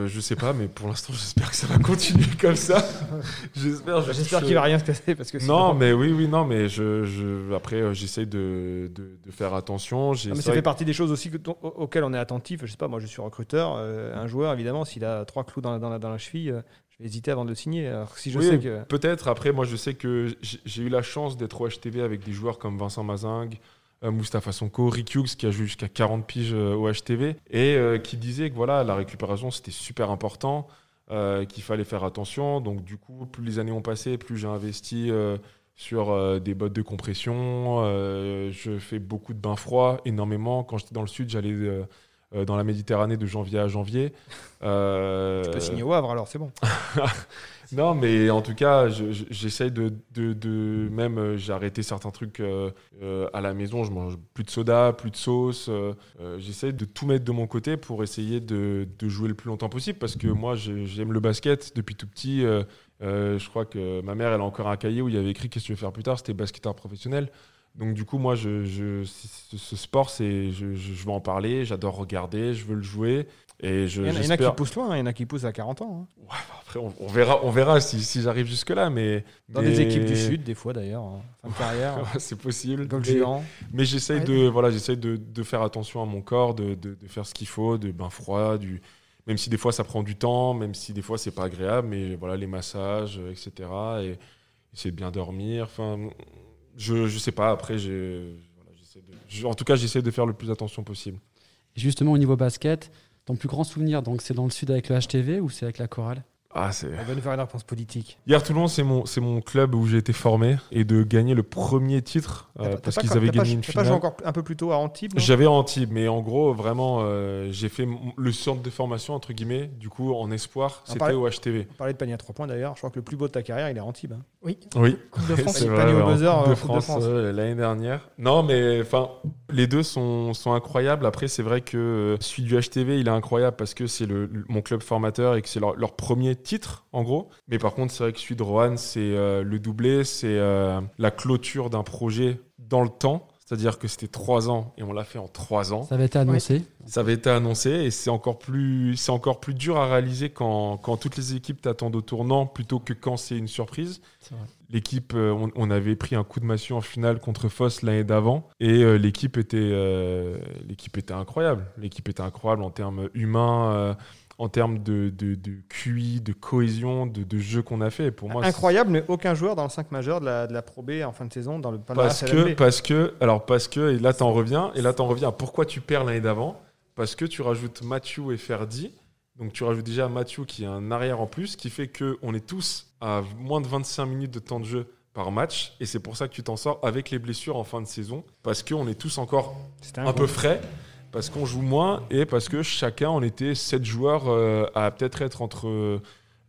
Speaker 3: Je sais pas, mais pour l'instant, j'espère que ça va continuer comme ça. j'espère. je-
Speaker 2: J'espère
Speaker 3: je-
Speaker 2: qu'il va rien se passer parce que
Speaker 3: Non, mais oui, oui, non, mais je, je après, euh, j'essaie de, de, de faire attention.
Speaker 2: Ah, mais ça fait partie des choses aussi que- au- auxquelles on est attentif. Je sais pas, moi je suis recruteur. euh, un joueur, évidemment, s'il a trois clous dans la, dans la, dans la cheville, euh, je vais hésiter avant de le signer. Alors si je
Speaker 3: Oui,
Speaker 2: sais que.
Speaker 3: Peut-être. Après, moi, je sais que j'ai eu la chance d'être au HTV avec des joueurs comme Vincent Mazingue, euh, Moustapha Sonko, Rick Hughes, qui a joué jusqu'à 40 piges euh, au HTV, et euh, qui disait que voilà, la récupération, c'était super important, qu'il fallait faire attention. Donc, du coup, plus les années ont passé, plus j'ai investi sur des bottes de compression. je fais beaucoup de bains froids, énormément. Quand j'étais dans le sud, j'allais dans la Méditerranée de janvier à janvier.
Speaker 2: Tu peux signer au Havre, alors c'est bon.
Speaker 3: non, mais en tout cas, je- je- j'essaye de, Même, euh, j'ai arrêté certains trucs euh, euh, à la maison. Je mange plus de soda, plus de sauce. euh, j'essaye de tout mettre de mon côté pour essayer de, jouer le plus longtemps possible parce que moi, j'ai- j'aime le basket depuis tout petit. je crois que ma mère, elle a encore un cahier où il y avait écrit Qu'est-ce que tu veux faire plus tard C'était basketteur professionnel. Donc, du coup, moi, je, ce, sport, c'est, je- je veux en parler. J'adore regarder. Je veux le jouer. Et je,
Speaker 2: Il y en a, il y en a qui poussent loin, hein, il y en a qui poussent à 40 ans. hein.
Speaker 3: Ouais, bah après, on, on verra, on verra si, si j'arrive jusque-là. Mais,
Speaker 2: Dans
Speaker 3: mais-
Speaker 2: des équipes du Sud, des fois d'ailleurs, en fin de carrière.
Speaker 3: Ouais, c'est possible.
Speaker 2: Golf
Speaker 3: Mais-
Speaker 2: géant.
Speaker 3: Mais j'essaye
Speaker 4: Ouais.
Speaker 3: de, voilà, j'essaye de, de faire attention à mon corps, de, de, de faire ce qu'il faut, de bain froid, du, même si des fois ça prend du temps, même si des fois c'est pas agréable, mais voilà, les massages, etc. Et essayer de bien dormir. Enfin, je, je sais pas. Après, j'ai, voilà, en tout cas, j'essaie de faire le plus attention possible.
Speaker 5: Justement, au niveau basket, ton plus grand souvenir, donc c'est dans le sud avec le HTV ou c'est avec la chorale?
Speaker 3: Ah, c'est.
Speaker 2: On va nous faire une réponse politique.
Speaker 3: Hier Toulon, c'est mon, c'est mon club où j'ai été formé et de gagner le premier titre euh,
Speaker 2: pas-
Speaker 3: parce
Speaker 2: t'as
Speaker 3: qu'ils
Speaker 2: pas-
Speaker 3: avaient
Speaker 2: t'as pas-
Speaker 3: gagné une
Speaker 2: t'as pas joué
Speaker 3: finale.
Speaker 2: encore un peu plus tôt à Antibes
Speaker 3: J'avais Antibes, mais en gros, vraiment, euh, j'ai fait m- le centre de formation, entre guillemets, du coup, en espoir,
Speaker 2: On
Speaker 3: c'était
Speaker 2: parlait-
Speaker 3: au HTV.
Speaker 2: On parlait de panier à 3 points d'ailleurs. Je crois que le plus beau de ta carrière, il est à Antibes. hein.
Speaker 3: Oui,
Speaker 4: Coupe de France.
Speaker 3: c'est
Speaker 2: Panier
Speaker 3: vrai,
Speaker 2: au
Speaker 3: ouais,
Speaker 2: buzzer,
Speaker 3: Coupe
Speaker 2: euh,
Speaker 3: de
Speaker 2: Coupe de
Speaker 3: France,
Speaker 2: France.
Speaker 3: euh, l'année dernière. Non, mais enfin, les deux sont, sont incroyables. Après, c'est vrai que euh, celui du HTV, il est incroyable parce que c'est le, le- mon club formateur et que c'est leur, leur premier titre, en gros. Mais par contre, c'est vrai que celui de Rohan, c'est euh, le doublé, c'est euh, la clôture d'un projet dans le temps. C'est-à-dire que c'était trois ans et on l'a fait en trois ans.
Speaker 5: Ça avait été annoncé.
Speaker 3: Ça avait été annoncé et c'est encore plus, c'est encore plus dur à réaliser quand, quand toutes les équipes t'attendent au tournant plutôt que quand c'est une surprise. L'équipe, euh, on, on avait pris un coup de massue en finale contre Foss l'année d'avant et euh, l'équipe était, euh, l'équipe était incroyable. L'équipe était incroyable en termes humains, euh, en termes de, de, de QI, de cohésion, de, de jeu qu'on a fait. Pour moi,
Speaker 2: Incroyable, mais aucun joueur dans le 5 majeur de la, de la Pro B en fin de saison dans le
Speaker 3: Parce que, parce que, alors parce que, et là t'en reviens, et là t'en reviens pourquoi tu perds l'année d'avant. Parce que tu rajoutes Mathieu et Ferdi, donc tu rajoutes déjà Mathieu qui est un arrière en plus, qui fait que on est tous à moins de 25 minutes de temps de jeu par match, et c'est pour ça que tu t'en sors avec les blessures en fin de saison, parce qu'on est tous encore un peu frais, parce qu'on joue moins, et parce que chacun, on était 7 joueurs euh, à peut-être être entre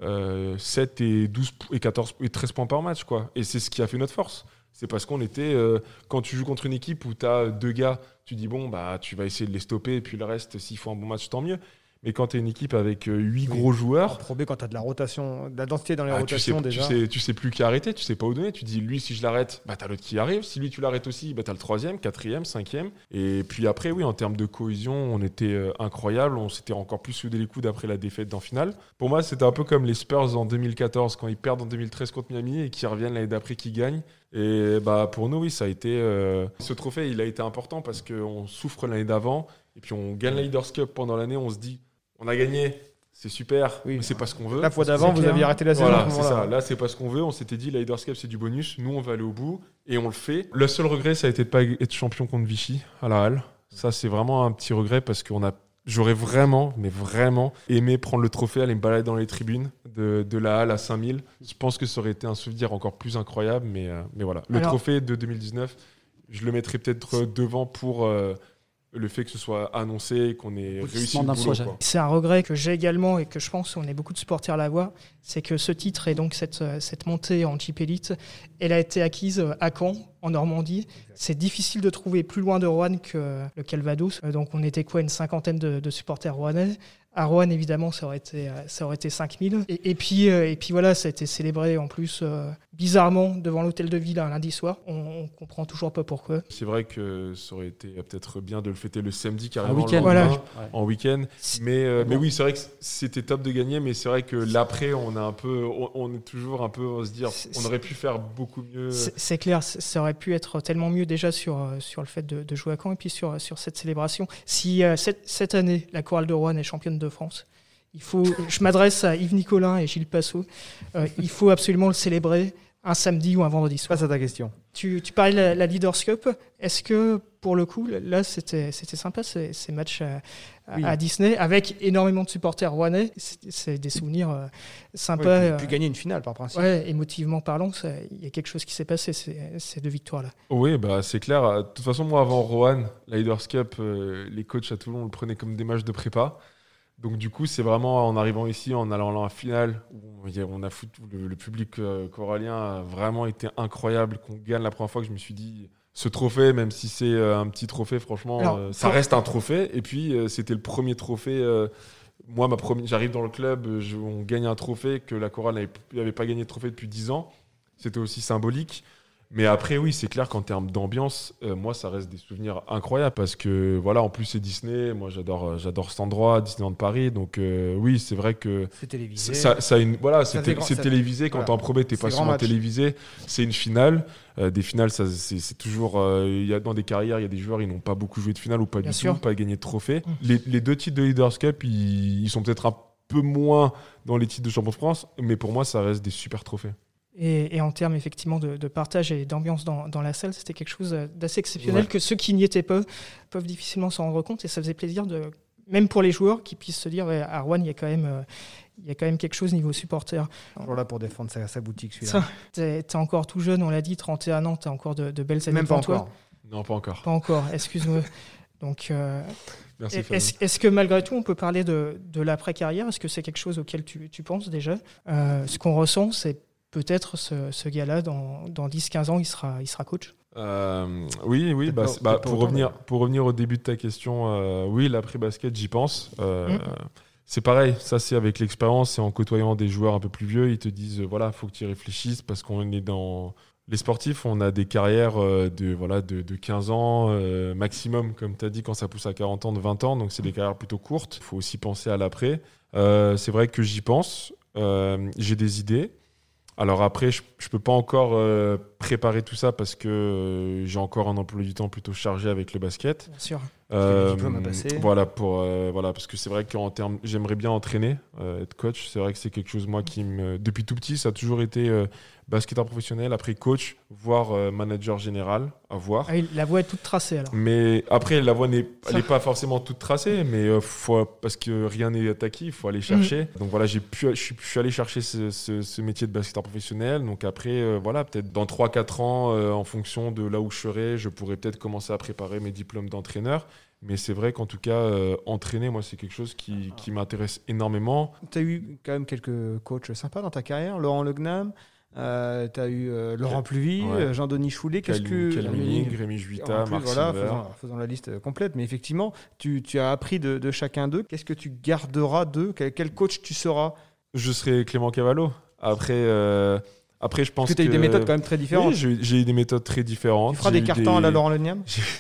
Speaker 3: euh, 7 et 12 p- et 14 et 13 points par match, quoi. Et c'est ce qui a fait notre force. C'est parce qu'on était. euh, quand tu joues contre une équipe où tu as deux gars, tu dis bon, bah, tu vas essayer de les stopper, et puis le reste, s'ils font un bon match, tant mieux. Mais quand tu es une équipe avec 8
Speaker 2: Oui.
Speaker 3: gros
Speaker 2: En
Speaker 3: joueurs,
Speaker 2: Pro B, quand tu as de la rotation, de la densité dans les
Speaker 3: ah, tu, sais,
Speaker 2: rotations
Speaker 3: tu,
Speaker 2: déjà.
Speaker 3: sais, tu sais plus qui arrêter, tu sais pas où donner. Tu dis lui, si je l'arrête, bah, t'as l'autre qui arrive. Si lui, tu l'arrêtes aussi, bah, t'as le troisième, quatrième, cinquième. Et puis après, oui, en termes de cohésion, on était euh, incroyable. On s'était encore plus soudé les coudes après la défaite en finale. Pour moi, c'était un peu comme les Spurs en 2014, quand ils perdent en 2013 contre Miami et qui reviennent l'année d'après, qui gagnent. Et bah, pour nous, oui, ça a été. euh, Ce trophée, il a été important parce qu'on souffre l'année d'avant. Et puis on gagne la Leaders Cup pendant l'année. On se dit, on a gagné. C'est super,
Speaker 2: Oui.
Speaker 3: mais c'est pas ce qu'on veut.
Speaker 2: La fois d'avant, vous
Speaker 5: clair.
Speaker 2: aviez arrêté la saison.
Speaker 3: Voilà,
Speaker 2: ce
Speaker 3: c'est ça. Là, c'est pas ce qu'on veut. On s'était dit, la Leaders Cup, c'est du bonus. Nous, on va aller au bout et on le fait. Le seul regret, ça a été de pas être champion contre Vichy à la Halle. Ça, c'est vraiment un petit regret parce qu'on a. J'aurais vraiment, mais vraiment aimé prendre le trophée, aller me balader dans les tribunes de, de la Halle à 5000. Je pense que ça aurait été un souvenir encore plus incroyable, mais, euh, mais voilà. Le
Speaker 4: Alors-
Speaker 3: trophée de 2019, je le mettrais peut-être devant pour euh, le fait que ce soit annoncé et qu'on ait réussi.
Speaker 4: C'est un regret que j'ai également et que je pense qu'on est beaucoup de supporters à l'avoir, c'est que ce titre et donc cette, euh, cette montée en Jeep Elite, elle a été acquise euh, à Caen, en Normandie. C'est difficile de trouver plus loin de Rouen que le Calvados. Euh, Donc on était quoi, une cinquantaine de, de supporters rouennais. À Rouen, évidemment, ça aurait été, euh, ça aurait été 5000. Et, et, puis, euh, et puis voilà, ça a été célébré en plus euh, bizarrement devant l'hôtel de ville un lundi soir. On, on comprend toujours pas pourquoi.
Speaker 3: C'est vrai que ça aurait été peut-être bien de le fêter le samedi carrément. le
Speaker 5: week-end.
Speaker 3: lendemain,
Speaker 4: Voilà.
Speaker 3: En week-end. Mais, euh, mais oui, c'est vrai que c'était top de gagner, mais c'est vrai que l'après, on a un peu, on, on est toujours un peu, on se dire, on aurait pu faire beaucoup mieux.
Speaker 4: C'est clair, ça aurait pu être tellement mieux déjà sur, sur le fait de, de jouer à Caen et puis sur, sur cette célébration. Si euh, cette, cette année, la chorale de Rouen est championne de France, il faut, je m'adresse à Yves Nicolin et Gilles Passot, euh, il faut absolument le célébrer un samedi ou un vendredi soir.
Speaker 2: Passe à ta question.
Speaker 4: Tu, tu parlais de la, la Leaders Cup. Est-ce que, pour le coup, là, c'était c'était sympa ces, ces matchs à,
Speaker 2: Oui.
Speaker 4: Disney avec énormément de supporters rouennais C'est des souvenirs euh, sympas.
Speaker 2: puis,
Speaker 4: euh,
Speaker 2: puis gagner une finale par principe.
Speaker 4: Ouais, émotivement parlant, ça- il y a quelque chose qui s'est passé ces, deux victoires-là.
Speaker 3: Oui, bah, c'est clair. De toute façon, moi, avant Rohan, la Leaders Cup, euh, les coachs à Toulon le prenaient comme des matchs de prépa. Donc, du coup, c'est vraiment en arrivant ici, en allant à la finale, où on a foutu, le, le public euh, corallien a vraiment été incroyable. Qu'on gagne la première fois que je me suis dit, ce trophée, même si c'est euh, un petit trophée, franchement,
Speaker 4: Alors,
Speaker 3: euh, ça reste un trophée. Et puis, c'était le premier trophée. moi, ma première, j'arrive dans le club, je- on gagne un trophée que la chorale n'avait n'avait pas gagné de trophée depuis 10 ans. C'était aussi symbolique. Mais après, oui, c'est clair qu'en termes d'ambiance, euh, moi, ça reste des souvenirs incroyables parce que, voilà, en plus, c'est Disney. Moi, j'adore, euh, j'adore cet endroit, Disneyland Paris. Donc, euh, oui, c'est vrai que
Speaker 2: C'est télévisé.
Speaker 3: ça, ça une, voilà, c'est télévisé. Quand
Speaker 2: voilà.
Speaker 3: t'es en premier, t'es pas
Speaker 2: match.
Speaker 3: télévisé. C'est une finale. Euh, des finales, ça, c'est, toujours. Il y a dans des carrières, il y a des joueurs, ils n'ont pas beaucoup joué de finale ou pas
Speaker 4: Bien
Speaker 3: du
Speaker 4: sûr.
Speaker 3: tout, pas gagné de trophée.
Speaker 4: Mm.
Speaker 3: Les, les deux titres de Leaders Cup, ils, ils sont peut-être un peu moins dans les titres de champion de France, mais pour moi, ça reste des super trophées.
Speaker 4: Et, et en termes effectivement de, de partage et d'ambiance dans, dans la salle, c'était quelque chose euh, d'assez exceptionnel
Speaker 3: Ouais.
Speaker 4: que ceux qui n'y étaient pas peuvent difficilement s'en rendre compte. Et ça faisait plaisir, de, même pour les joueurs, qui puissent se dire ouais, à Rouen, il y a quand même, euh, il y a quand même quelque chose niveau supporter.
Speaker 2: Toujours là pour défendre sa, sa boutique, celui-là.
Speaker 4: T'es t'es encore tout jeune, on l'a dit, 31 ans, t'as encore de, de belles années
Speaker 2: Même pas
Speaker 4: devant toi.
Speaker 2: encore.
Speaker 3: Non, pas encore.
Speaker 4: Pas encore, excuse-moi. Donc, euh, est-ce que malgré tout, on peut parler de, de l'après-carrière? Est-ce que c'est quelque chose auquel tu, tu penses déjà? Euh, Ce qu'on ressent, c'est peut-être ce, ce gars-là, dans, dans 10-15 ans, il sera, il sera coach.
Speaker 3: Euh, oui, oui. Bah,
Speaker 2: pas-
Speaker 3: bah, pour,
Speaker 2: autant,
Speaker 3: revenir, pour revenir au début de ta question, euh, oui, l'après-basket, j'y pense. Euh,
Speaker 4: Mm.
Speaker 3: C'est pareil, ça c'est avec l'expérience et en côtoyant des joueurs un peu plus vieux, ils te disent, euh, voilà, faut que tu y réfléchisses parce qu'on est dans... Les sportifs, on a des carrières de, voilà, de, de 15 ans euh, maximum, comme tu as dit, quand ça pousse à 40 ans, de 20 ans, donc c'est des carrières plutôt courtes. Il faut aussi penser à l'après. Euh, c'est vrai que j'y pense, euh, j'ai des idées. Alors après, je ne peux pas encore euh, préparer tout ça parce que euh, j'ai encore un emploi du temps plutôt chargé avec le basket.
Speaker 4: Bien sûr.
Speaker 2: à passer.
Speaker 3: Voilà, pour, euh, voilà, parce que c'est vrai qu'en termes, j'aimerais bien entraîner, euh, être coach. C'est vrai que c'est quelque chose, moi, qui me. Depuis tout petit, ça a toujours été euh, basketteur professionnel, après coach, voire euh, manager général, à voir.
Speaker 4: Ah, la voie est toute tracée alors.
Speaker 3: Mais après, la voie n'est
Speaker 4: Ça.
Speaker 3: elle est pas forcément toute tracée, mais euh, faut, parce que rien n'est acquis, il faut aller chercher. Donc voilà, j'ai pu, je, suis, je suis allé chercher ce, ce- ce métier de basketteur professionnel. Donc après, euh, voilà, peut-être dans 3-4 ans, euh, en fonction de là où je serai, je pourrais peut-être commencer à préparer mes diplômes d'entraîneur. Mais c'est vrai qu'en tout cas, euh, entraîner, moi, c'est quelque chose qui, qui m'intéresse énormément.
Speaker 2: Tu as eu quand même quelques coachs sympas dans ta carrière. Laurent Legnam, tu as eu euh, Laurent Pluvy,
Speaker 3: Ouais.
Speaker 2: euh, Jean-Denis Choulet. Qu'est-ce que.
Speaker 3: Calvin- Rémi Juita,
Speaker 2: plus,
Speaker 3: Marc
Speaker 2: voilà,
Speaker 3: Silver.
Speaker 2: faisons, faisons la liste euh, complète. Mais effectivement, tu, tu as appris de, de chacun d'eux. Qu'est-ce que tu garderas d'eux? Quel, quel coach tu seras?
Speaker 3: Je serai Clément Cavallo. Après, euh, après je pense
Speaker 2: Parce que tu as eu des méthodes quand même très différentes.
Speaker 3: Oui, j'ai j'ai eu des méthodes très différentes.
Speaker 2: tu feras
Speaker 3: J'ai
Speaker 2: des
Speaker 3: eu
Speaker 2: cartons à la Laurent
Speaker 3: J'ai-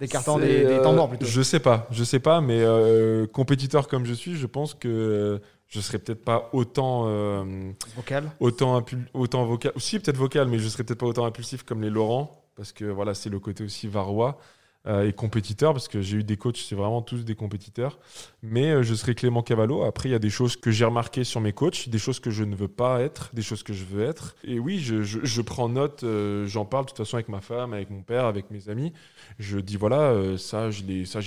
Speaker 2: Des cartons,
Speaker 3: C'est,
Speaker 2: des, des
Speaker 3: euh,
Speaker 2: temps morts plutôt.
Speaker 3: Je sais pas, je sais pas, mais euh, compétiteur comme je suis, je pense que je serais peut-être pas autant euh,
Speaker 2: Vocal.
Speaker 3: autant impul- autant vocal, si peut-être vocal, mais je serais peut-être pas autant impulsif comme les Laurent, parce que voilà, c'est le côté aussi varois et compétiteur, parce que j'ai eu des coachs, c'est vraiment tous des compétiteurs. Mais euh, je serai Clément Cavallo. Après, il y a des choses que j'ai remarquées sur mes coachs, des choses que je ne veux pas être, des choses que je veux être. Et oui, je, je- prends note, euh, j'en parle de toute façon avec ma femme, avec mon père, avec mes amis. Je dis voilà, euh, ça, j'ai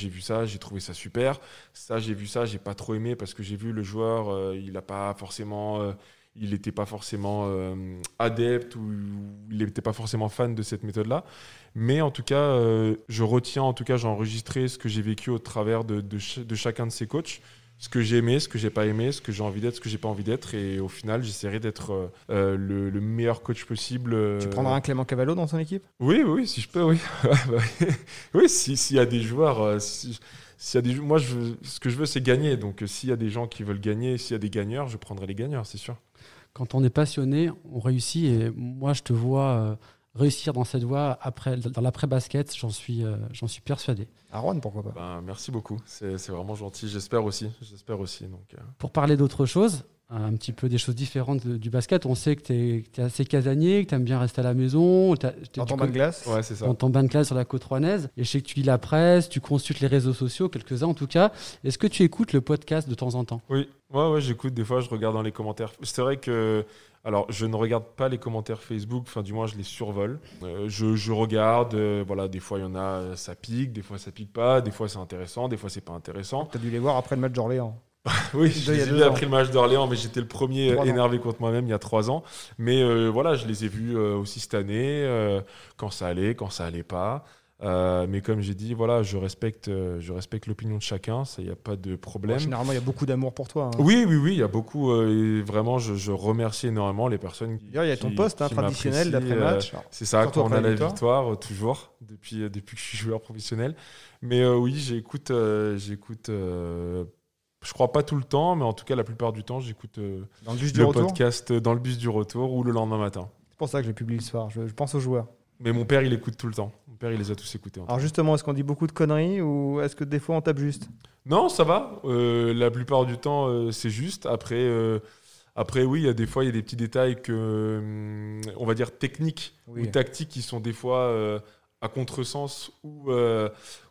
Speaker 3: vu ça, j'ai trouvé ça super. Ça, j'ai vu ça, j'ai pas trop aimé parce que j'ai vu le joueur, euh, il n'a pas forcément. euh, il n'était pas forcément euh, adepte ou il n'était pas forcément fan de cette méthode-là. Mais en tout cas, euh, je retiens, en tout cas, j'ai enregistré ce que j'ai vécu au travers de, de ch- de chacun de ces coachs, ce que j'ai aimé, ce que j'ai pas aimé, ce que j'ai envie d'être, ce que j'ai pas envie d'être. Et au final, j'essaierai d'être euh, euh, le, le meilleur coach possible. euh,
Speaker 2: Tu prendras un Clément Cavallo dans ton équipe?
Speaker 3: Oui, oui, oui, si je peux, oui. Bah oui, oui, si- s'il y a des joueurs, euh, si- s'il y a des, moi, je veux- ce que je veux, c'est gagner. Donc, s'il y a des gens qui veulent gagner, s'il y a des gagneurs, je prendrai les gagneurs, c'est sûr.
Speaker 5: Quand on est passionné, on réussit. Et moi, je te vois euh, réussir dans cette voie après, dans l'après-basket. J'en suis, euh, j'en suis persuadé.
Speaker 2: À Rouen, pourquoi pas?
Speaker 3: Ben, merci beaucoup. C'est c'est vraiment gentil. J'espère aussi. J'espère aussi. Donc, euh,
Speaker 5: Pour parler d'autre chose, un petit peu des choses différentes de- du basket, on sait que tu es, assez casanier, que tu aimes bien rester à la maison. t'as- t'es-
Speaker 2: Dans ton bain de glace?
Speaker 3: Ouais, c'est ça.
Speaker 5: dans ton bain de classe sur la côte rouennaise. Et je sais que tu lis la presse, tu consultes les réseaux sociaux, quelques-uns en tout cas. Est-ce que tu écoutes le podcast de temps en temps?
Speaker 3: Oui, ouais, ouais, j'écoute. Des fois, je regarde dans les commentaires. C'est vrai que. Alors, je ne regarde pas les commentaires Facebook, enfin, du moins, je les survole. Euh, je, je regarde, euh, voilà, des fois, il y en a, euh, ça pique, des fois, ça pique pas, des fois, c'est intéressant, des fois, c'est pas intéressant.
Speaker 2: Tu as dû les voir après le match d'Orléans.
Speaker 3: Oui, je les ai vus après le match d'Orléans, mais j'étais le premier
Speaker 2: ans.
Speaker 3: énervé contre moi-même il y a trois ans. Mais euh, voilà, je les ai vus euh, aussi cette année, euh, quand ça allait, quand ça allait pas. Euh, mais comme j'ai dit, voilà, je respecte, euh, je respecte l'opinion de chacun, il n'y a pas de problème.
Speaker 2: Généralement, il y a beaucoup d'amour pour toi. hein.
Speaker 3: Oui, oui, oui, il y a beaucoup. euh, et vraiment, je, je remercie énormément les personnes.
Speaker 2: D'ailleurs, il y a ton poste hein, traditionnel
Speaker 3: euh,
Speaker 2: d'après-match.
Speaker 3: c'est ça, quand on a
Speaker 2: la victoire.
Speaker 3: victoire, toujours, depuis, depuis que je suis joueur professionnel. Mais oui, j'écoute, j'écoute. je crois pas tout le temps, mais en tout cas, la plupart du temps, j'écoute
Speaker 2: le bus du
Speaker 3: le
Speaker 2: retour.
Speaker 3: podcast dans le bus du retour ou le lendemain matin.
Speaker 2: C'est pour ça que je l'ai publié ce soir. Je, je pense aux joueurs.
Speaker 3: Mais mon père, il écoute tout le temps. Mon père, il les a tous écoutés.
Speaker 2: Alors justement, est-ce qu'on dit beaucoup de conneries ou est-ce que des fois on tape juste?
Speaker 3: Non, ça va. Euh, la plupart du temps, euh, c'est juste. Après, euh, après, oui, il y a des fois, il y a des petits détails que, hum, on va dire techniques
Speaker 2: Oui.
Speaker 3: ou tactiques qui sont des fois à contresens ou,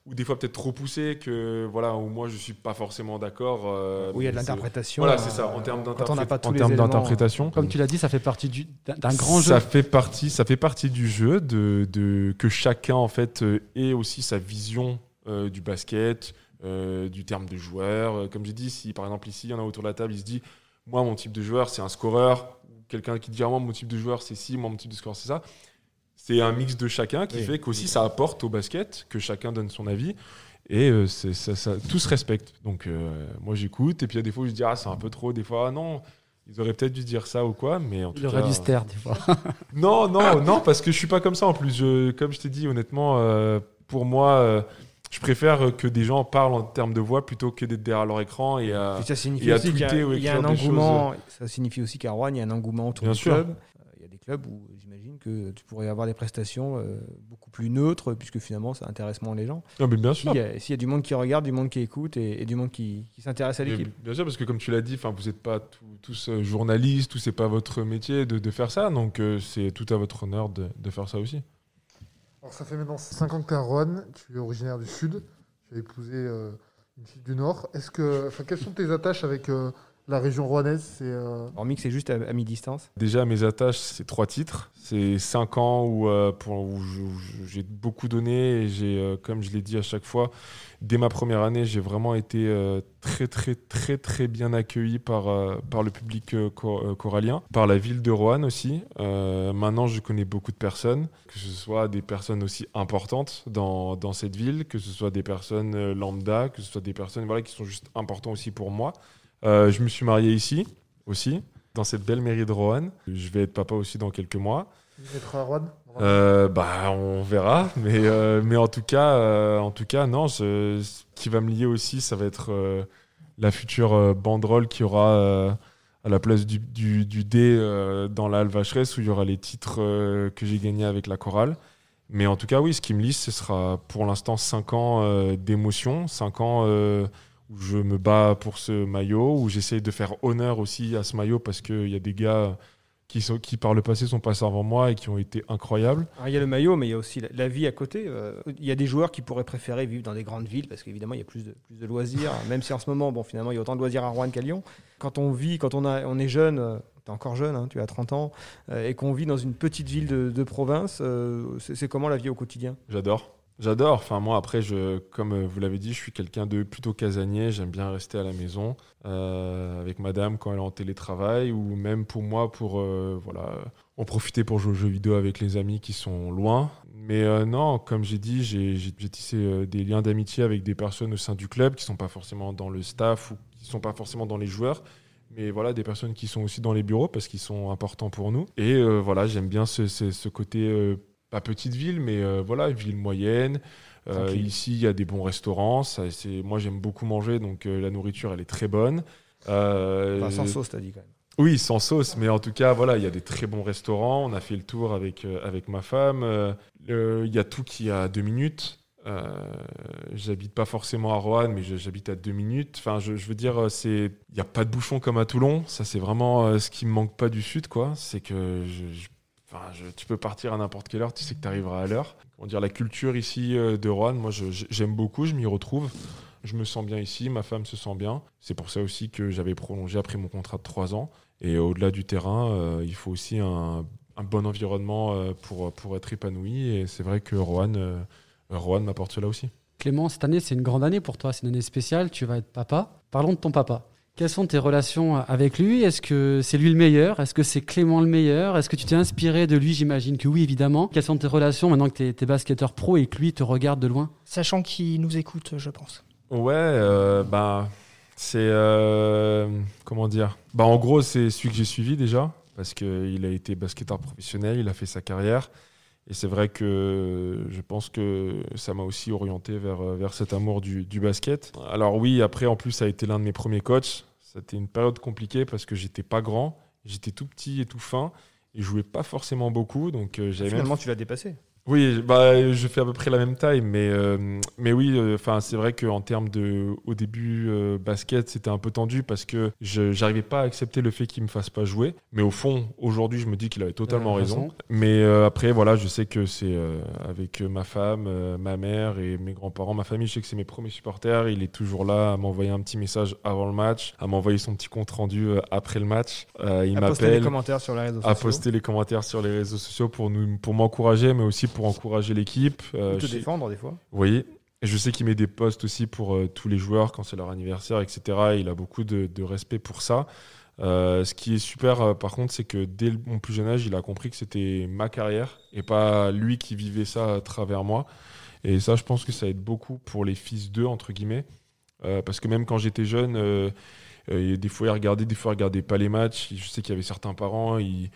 Speaker 3: ou des fois peut-être trop poussés que voilà où moi je suis pas forcément d'accord. euh,
Speaker 2: Oui, il y a de l'interprétation.
Speaker 3: Voilà,
Speaker 2: euh,
Speaker 3: c'est ça. En termes d'interprétation,
Speaker 5: Comme tu l'as dit, ça fait partie du- d'un grand jeu.
Speaker 3: ça fait partie, ça fait partie du jeu de, de- que chacun en fait euh, ait aussi sa vision euh, du basket, euh, du terme de joueur. Comme j'ai dit, si par exemple ici il y en a autour de la table, il se dit moi mon type de joueur c'est un scoreur, quelqu'un qui dit ah, moi mon type de joueur c'est ci, moi mon type de scoreur c'est ça. C'est un mix de chacun qui
Speaker 2: Oui.
Speaker 3: fait qu'aussi ça apporte au basket, que chacun donne son avis. Et euh, c'est- ça, ça- tout se respecte. Donc euh, moi j'écoute, et puis a des fois je dis ah c'est un peu trop, des fois ah non, ils auraient peut-être dû dire ça ou quoi, mais en tout
Speaker 5: Il aurait
Speaker 3: cas,
Speaker 5: dû se taire des fois.
Speaker 3: non, non, non, parce que je suis pas comme ça en plus. Je, comme je t'ai dit, honnêtement, euh, pour moi, euh, je préfère que des gens parlent en termes de voix plutôt que d'être derrière leur écran. Et,
Speaker 2: Puis ça signifie
Speaker 3: et à
Speaker 2: y a,
Speaker 3: tweeter ou
Speaker 2: y a un
Speaker 3: des
Speaker 2: engouement. Ça signifie aussi qu'à Rouen, il y a un engouement autour
Speaker 3: Bien
Speaker 2: du
Speaker 3: sûr.
Speaker 2: club. Il y a des clubs où j'imagine que tu pourrais avoir des prestations euh, beaucoup plus neutres, puisque finalement ça intéresse moins les gens.
Speaker 3: non, mais bien sûr.
Speaker 2: S'il y, y a du monde qui regarde, du monde qui écoute et, et du monde qui, qui s'intéresse à l'équipe.
Speaker 3: Bien sûr, parce que comme tu l'as dit, enfin, vous n'êtes pas tout- tous euh, journalistes, tout c'est pas votre métier de, de faire ça, donc euh, c'est tout à votre honneur de, de faire ça aussi.
Speaker 6: Alors, ça fait maintenant 5 ans que tu es à Rouen, tu es originaire du Sud, tu as épousé euh, une fille du Nord. Est-ce que, enfin, quelles sont tes attaches avec euh, la région rouennaise C'est euh,
Speaker 2: Hormis que c'est juste à, à mi-distance.
Speaker 3: Déjà, mes attaches, c'est trois titres. C'est cinq ans où, euh, où j'ai beaucoup donné et j'ai, euh, comme je l'ai dit à chaque fois, dès ma première année, j'ai vraiment été euh, très, très, très, très bien accueilli par, euh, par le public cor- corallien, par la ville de Roanne aussi. Euh, maintenant, je connais beaucoup de personnes, que ce soit des personnes aussi importantes dans, dans cette ville, que ce soit des personnes lambda, que ce soit des personnes voilà, qui sont juste importantes aussi pour moi. Euh, je me suis marié ici aussi dans cette belle mairie de Roanne. Je vais être papa aussi dans quelques mois.
Speaker 6: tu naîtras à Rouen
Speaker 3: Euh, bah, on verra. Mais, euh, mais en tout cas, en tout cas, non. je- ce qui va me lier aussi, ça va être la future banderole qui aura euh, à la place du, du, du D dans la Halle Vacheresse où il y aura les titres que j'ai gagnés avec la chorale. Mais en tout cas, oui, ce qui me lie, ce sera pour l'instant 5 ans d'émotion, 5 ans où je me bats pour ce maillot, où j'essaye de faire honneur aussi à ce maillot parce qu'il y a des gars qui, sont, qui par le passé sont passés avant moi et qui ont été incroyables.
Speaker 2: Alors, il y a le maillot, mais il y a aussi la, la vie à côté. Euh, il y a des joueurs qui pourraient préférer vivre dans des grandes villes parce qu'évidemment, il y a plus de, plus de loisirs. même si en ce moment, bon, finalement, il y a autant de loisirs à Rouen qu'à Lyon. Quand on vit, quand on, a, on est jeune, euh, tu es encore jeune, hein, tu as 30 ans, euh, et qu'on vit dans une petite ville de, de province, c'est comment la vie au quotidien?
Speaker 3: J'adore. J'adore. Enfin, moi, après, je, comme euh, vous l'avez dit, je suis quelqu'un de plutôt casanier. J'aime bien rester à la maison euh, avec madame quand elle est en télétravail ou même pour moi, pour euh, voilà, en profiter pour jouer aux jeux vidéo avec les amis qui sont loin. Mais non, comme j'ai dit, j'ai tissé des liens d'amitié avec des personnes au sein du club qui sont pas forcément dans le staff ou qui sont pas forcément dans les joueurs. Mais voilà, des personnes qui sont aussi dans les bureaux parce qu'ils sont importants pour nous. Et voilà, j'aime bien ce, côté pas petite ville, mais euh, voilà, ville moyenne. Euh, ici, il y a des bons restaurants. Ça, moi, j'aime beaucoup manger, donc euh, la nourriture, elle est très bonne.
Speaker 2: Enfin, Sans sauce, t'as dit quand même.
Speaker 3: oui, sans sauce, mais en tout cas, voilà, il y a des très bons restaurants. On a fait le tour avec, avec ma femme. Il y a tout qui est à deux minutes. J'habite pas forcément à Roanne, mais j'habite à deux minutes. Enfin, je, je veux dire, c'est, il n'y a pas de bouchon comme à Toulon. Ça, c'est vraiment ce qui me manque pas du sud, quoi. C'est que je- je- tu peux partir à n'importe quelle heure, tu sais que tu arriveras à l'heure. Comment dire, la culture ici euh, de Roanne, moi, j'aime beaucoup, je m'y retrouve. Je me sens bien ici, ma femme se sent bien. C'est pour ça aussi que j'avais prolongé après mon contrat de trois ans. Et au-delà du terrain, euh, il faut aussi un, bon environnement euh, pour, être épanoui. Et c'est vrai que euh, Rohan m'apporte cela aussi.
Speaker 5: Clément, cette année, c'est une grande année pour toi. C'est une année spéciale. Tu vas être papa. Parlons de ton papa. Quelles sont tes relations avec lui? Est-ce que c'est lui le meilleur? Est-ce que c'est Clément le meilleur? Est-ce que tu t'es inspiré de lui? J'imagine que oui, évidemment. Quelles sont tes relations maintenant que tu es, basketteur pro et que lui te regarde de loin?
Speaker 4: Sachant qu'il nous écoute, je pense.
Speaker 3: Ouais, euh, bah, c'est. euh, comment dire? Bah, En gros, c'est celui que j'ai suivi déjà, parce qu'il a été basketteur professionnel, il a fait sa carrière. Et c'est vrai que je pense que ça m'a aussi orienté vers, vers cet amour du, du basket. Alors, oui, après, en plus, ça a été l'un de mes premiers coachs. C'était une période compliquée parce que j'étais pas grand, j'étais tout petit et tout fin. Il jouait pas forcément beaucoup, donc euh, j'avais
Speaker 2: Finalement, tu l'as dépassé.
Speaker 3: Oui, bah, je fais à peu près la même taille, mais, euh, mais oui, enfin c'est vrai qu'en termes de. Au début, euh, basket, c'était un peu tendu parce que je j'arrivais pas à accepter le fait qu'il me fasse pas jouer. Mais au fond, aujourd'hui, je me dis qu'il avait totalement
Speaker 5: Euh,
Speaker 3: raison.
Speaker 5: raison.
Speaker 3: Mais euh, après, voilà, je sais que c'est euh, avec ma femme, euh, ma mère et mes grands-parents, ma famille, je sais que c'est mes premiers supporters. Il est toujours là à m'envoyer un petit message avant le match, à m'envoyer son petit compte rendu euh, après le match. Euh, il
Speaker 2: à poster les
Speaker 3: m'appelle
Speaker 2: commentaires sur les réseaux
Speaker 3: à poster les commentaires sur les réseaux sociaux pour nous pour m'encourager mais aussi pour encourager l'équipe Euh,
Speaker 2: te
Speaker 3: je
Speaker 2: défendre des fois.
Speaker 3: oui. Et je sais qu'il met des posts aussi pour euh, tous les joueurs quand c'est leur anniversaire etc il a beaucoup de, de respect pour ça. Euh, ce qui est super euh, par contre c'est que dès mon plus jeune âge il a compris que c'était ma carrière et pas lui qui vivait ça à travers moi. Et ça je pense que ça aide beaucoup pour les fils d'eux entre guillemets. Parce que même quand j'étais jeune des fois ils regardaient des fois ils regardaient pas les matchs. Je sais qu'il y avait certains parents ils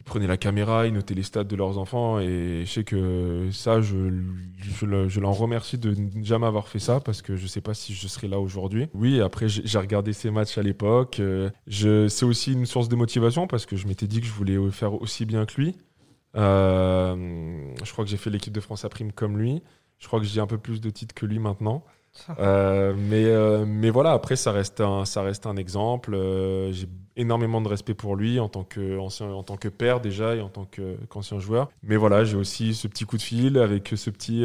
Speaker 3: ils prenaient la caméra, ils notaient les stats de leurs enfants et je sais que ça, je, je, le- je l'en remercie de ne jamais avoir fait ça parce que je sais pas si je serais là aujourd'hui. Oui, après j'ai regardé ces matchs à l'époque. euh, C'est aussi une source de motivation parce que je m'étais dit que je voulais faire aussi bien que lui. Euh, je crois que j'ai fait l'équipe de France à prime comme lui. Je crois que j'ai un peu plus de titres que lui maintenant. Euh, mais, euh, mais voilà, après, ça reste un, ça reste un exemple. Euh, j'ai énormément de respect pour lui en tant que, ancien, en tant que père déjà et en tant que- qu'ancien joueur. Mais voilà, j'ai aussi ce petit coup de fil avec ce petit.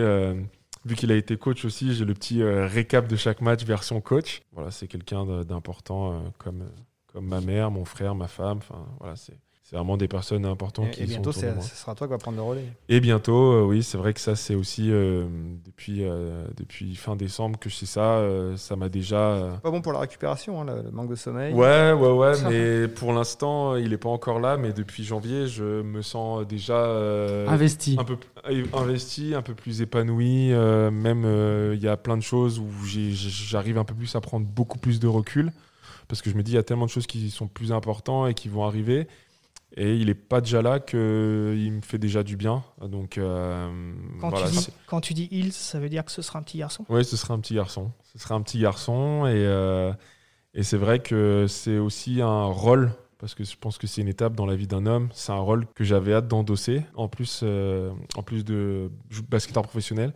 Speaker 3: vu qu'il a été coach aussi, j'ai le petit récap de chaque match version coach. Voilà, c'est quelqu'un d'important comme, comme ma mère, mon frère, ma femme. Enfin, voilà, c'est. C'est vraiment des personnes importantes qui
Speaker 2: Et, et
Speaker 3: sont
Speaker 2: bientôt,
Speaker 3: autour de
Speaker 2: c'est-
Speaker 3: moi.
Speaker 2: ce sera toi qui vas prendre le relais.
Speaker 3: Et bientôt, euh, oui, c'est vrai que ça, c'est aussi euh, depuis, euh, depuis fin décembre que je sais ça. euh, ça m'a déjà.
Speaker 2: Pas bon pour la récupération, hein, le, le manque de sommeil.
Speaker 3: Ouais, ouais, ouais, mais pour l'instant, il n'est pas encore là. Mais depuis janvier, je me sens déjà euh,
Speaker 5: Investi.
Speaker 3: un peu investi, un peu plus épanoui. euh, même, euh, il y a plein de choses où j'arrive un peu plus à prendre beaucoup plus de recul. Parce que je me dis, il y a tellement de choses qui sont plus importantes et qui vont arriver. Et il n'est pas déjà là qu'il me fait déjà du bien. Donc, euh,
Speaker 4: Quand,
Speaker 3: voilà,
Speaker 4: tu dis, quand tu dis il, ça veut dire que ce sera un petit garçon?
Speaker 3: Oui, ce serait un petit garçon. Ce serait un petit garçon et, euh, et c'est vrai que c'est aussi un rôle parce que je pense que c'est une étape dans la vie d'un homme. C'est un rôle que j'avais hâte d'endosser en plus, euh, en plus de basketteur professionnel.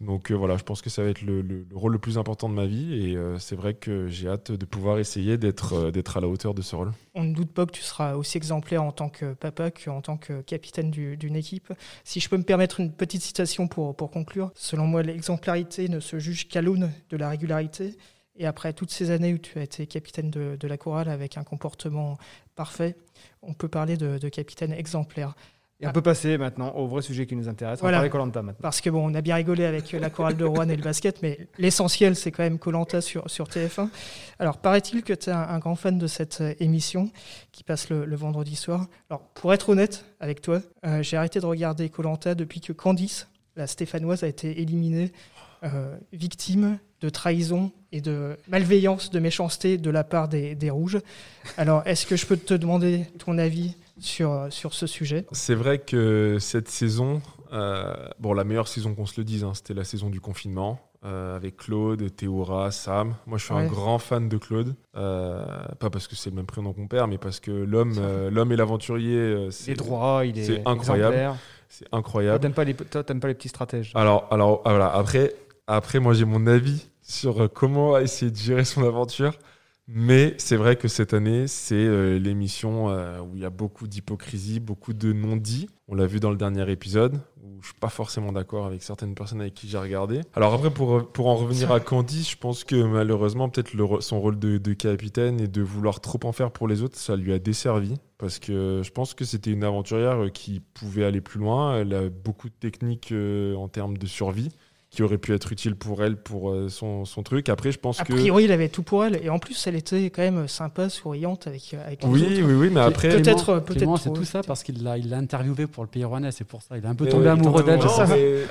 Speaker 3: Donc euh, voilà, je pense que ça va être le, le- le rôle le plus important de ma vie et euh, c'est vrai que j'ai hâte de pouvoir essayer d'être euh, d'être à la hauteur de ce rôle.
Speaker 4: On ne doute pas que tu seras aussi exemplaire en tant que papa qu'en tant que capitaine du- d'une équipe. Si je peux me permettre une petite citation pour, conclure, selon moi, l'exemplarité ne se juge qu'à l'aune de la régularité. Et après toutes ces années où tu as été capitaine de, la chorale avec un comportement parfait, on peut parler de capitaine exemplaire.
Speaker 2: Et on peut passer maintenant au vrai sujet qui nous intéresse.
Speaker 4: Voilà.
Speaker 2: On va parler Colanta maintenant.
Speaker 4: Parce que bon, on a bien rigolé avec la chorale de Rouen et le basket, mais l'essentiel, c'est quand même Colanta sur, sur TF1. Alors, paraît-il que tu es un, un grand fan de cette euh, émission qui passe le, le vendredi soir? Alors, pour être honnête avec toi, euh, j'ai arrêté de regarder Colanta depuis que Candice, la stéphanoise, a été éliminée, euh, victime de trahison et de malveillance, de méchanceté de la part des, des Rouges. Alors, est-ce que je peux te demander ton avis sur, euh, sur ce sujet
Speaker 3: C'est vrai que cette saison, euh, bon, la meilleure saison qu'on se le dise, hein, c'était la saison du confinement. euh, avec Claude, Théora, Sam. Moi, je suis un grand fan de Claude. Euh, pas parce que c'est le même prénom qu'on perd, mais parce que l'homme euh, l'homme et l'aventurier,
Speaker 2: Il
Speaker 3: c'est
Speaker 2: est droit, il est,
Speaker 3: c'est incroyable.
Speaker 2: exemplaire.
Speaker 3: c'est
Speaker 2: Toi,
Speaker 3: incroyable.
Speaker 2: t'aimes pas, les, toi, t'aimes pas les petits stratèges.
Speaker 3: Alors, alors ah, voilà. après, après, moi, j'ai mon avis sur comment essayer de gérer son aventure. Mais c'est vrai que cette année, c'est euh, l'émission euh, où il y a beaucoup d'hypocrisie, beaucoup de non-dits. On l'a vu dans le dernier épisode, où je suis pas forcément d'accord avec certaines personnes avec qui j'ai regardé. Alors après, pour, pour en revenir à Candice, je pense que malheureusement, peut-être son rôle de, de capitaine et de vouloir trop en faire pour les autres, ça lui a desservi. Parce que je pense que c'était une aventurière euh, qui pouvait aller plus loin. Elle a beaucoup de techniques euh, en termes de survie qui auraient pu être utiles pour elle, pour euh, son, son truc. Après, je pense
Speaker 4: A
Speaker 3: que...
Speaker 4: priori, il avait tout pour elle. Et en plus, elle était quand même sympa, souriante avec, euh, avec les
Speaker 3: Oui,
Speaker 4: autres.
Speaker 3: oui, oui, mais après...
Speaker 4: Peut-être- trop,
Speaker 5: c'est tout ça parce qu'il l'a il l'a interviewé pour le Pays Rouennais, c'est pour ça. Il est un peu
Speaker 3: Mais
Speaker 5: tombé amoureux d'elle.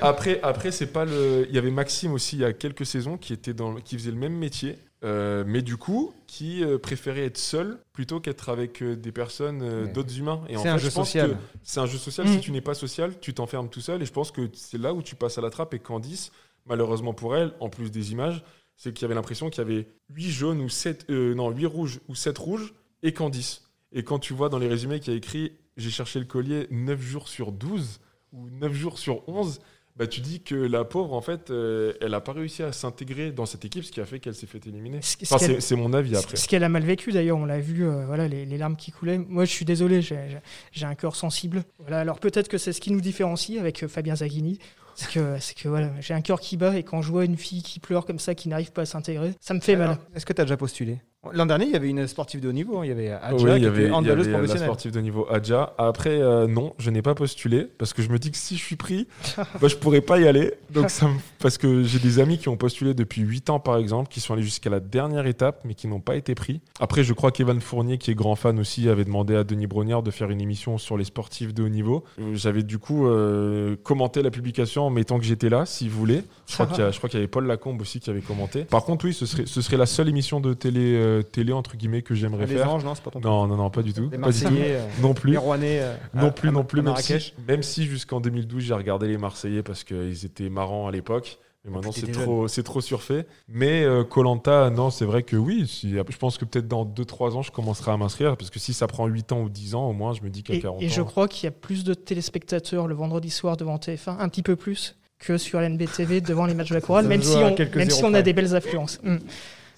Speaker 3: après, après c'est pas le. Il y avait Maxime aussi il y a quelques saisons qui était dans, qui faisait le même métier, euh, mais du coup qui euh, préférait être seul plutôt qu'être avec euh, des personnes, euh, d'autres humains? Et en
Speaker 2: C'est
Speaker 3: fait,
Speaker 2: un
Speaker 3: je
Speaker 2: jeu
Speaker 3: pense
Speaker 2: social.
Speaker 3: que C'est un jeu social.
Speaker 4: Mm.
Speaker 3: Si tu n'es pas social, tu t'enfermes tout seul. Et je pense que c'est là où tu passes à la trappe. Et Candice, malheureusement pour elle, en plus des images, c'est qu'il y avait l'impression qu'il y avait 8 jaunes ou 7 non 8 rouges ou 7 rouges et Candice. Et quand tu vois dans les résumés qu'il y a écrit j'ai cherché le collier 9 jours sur 12 ou 9 jours sur 11, bah, tu dis que la pauvre, en fait, euh, elle n'a pas réussi à s'intégrer dans cette équipe, ce qui a fait qu'elle s'est fait éliminer.
Speaker 4: Ce- ce
Speaker 3: Enfin, c'est- c'est mon avis
Speaker 4: Ce-
Speaker 3: après.
Speaker 4: Ce qu'elle a mal vécu d'ailleurs, on l'a vu, euh, voilà, les, les larmes qui coulaient. Moi, je suis désolé, j'ai- un cœur sensible. Voilà, alors peut-être que c'est ce qui nous différencie avec euh, Fabien Zaghini. C'est que, c'est que voilà, j'ai un cœur qui bat et quand je vois une fille qui pleure comme ça, qui n'arrive pas à s'intégrer, ça me fait
Speaker 2: Alors,
Speaker 4: mal.
Speaker 2: Est-ce que tu as déjà postulé? L'an dernier, il y avait une sportive de haut niveau. hein. Il y avait Adja,
Speaker 3: Oui,
Speaker 2: qui
Speaker 3: il y avait,
Speaker 2: était
Speaker 3: il y avait, la sportive de niveau Adja. Après, euh, non, je n'ai pas postulé parce que je me dis que si je suis pris, bah, je pourrais pas y aller. Donc ça me- Parce que j'ai des amis qui ont postulé depuis 8 ans, par exemple, qui sont allés jusqu'à la dernière étape, mais qui n'ont pas été pris. Après, je crois qu'Evan Fournier, qui est grand fan aussi, avait demandé à Denis Brognard de faire une émission sur les sportifs de haut niveau. J'avais du coup euh, commenté la publication en mettant que j'étais là, si vous voulez. Je crois qu'il y, avait Paul Lacombe aussi qui avait commenté. Par contre, oui, ce serait, ce serait la seule émission de télé, euh, télé entre guillemets, que j'aimerais
Speaker 2: Les
Speaker 3: faire.
Speaker 2: Anges, non, c'est pas ton
Speaker 3: Non, non, non, pas du tout.
Speaker 2: Les
Speaker 3: Pas du tout.
Speaker 2: Marseillais, euh,
Speaker 3: Non plus.
Speaker 2: les Rouennais. euh,
Speaker 3: Non plus,
Speaker 2: à-
Speaker 3: non plus.
Speaker 2: à
Speaker 3: Même si, même si jusqu'en 2012, j'ai regardé les Marseillais parce qu'ils étaient marrants à l'époque. Mais maintenant, c'est trop, c'est trop surfait. Mais Colanta, non, c'est vrai que oui. si- je pense que peut-être dans 2-3 ans, je commencerai à m'inscrire. Parce que si ça prend 8 ans ou 10 ans, au moins, je me dis qu'à
Speaker 4: Et,
Speaker 3: 40
Speaker 4: et
Speaker 3: ans.
Speaker 4: je crois qu'il y a plus de téléspectateurs le vendredi soir devant TF1, un petit peu plus que sur l'NBTV devant les matchs de la chorale, même si on, même si on a des belles affluences. Mm.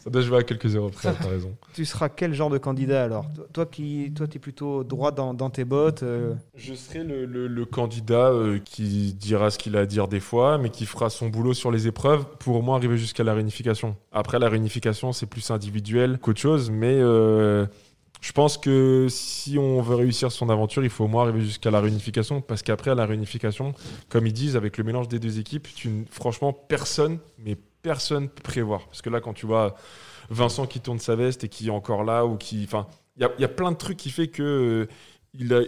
Speaker 3: Ça doit jouer à quelques zéros près, t'as raison.
Speaker 2: Tu seras quel genre de candidat alors Toi- qui toi, es plutôt droit dans, dans tes bottes. euh,
Speaker 3: Je serai le, le- le candidat euh, qui dira ce qu'il a à dire des fois, mais qui fera son boulot sur les épreuves pour au moins arriver jusqu'à la réunification. Après, la réunification, c'est plus individuel qu'autre chose, mais euh, je pense que si on veut réussir son aventure, il faut au moins arriver jusqu'à la réunification, parce qu'après, à la réunification, comme ils disent, avec le mélange des deux équipes, tu, franchement, personne, mais personne peut prévoir. Parce que là, quand tu vois Vincent qui tourne sa veste et qui est encore là, ou qui. Il y a, plein de trucs qui fait que. euh, a,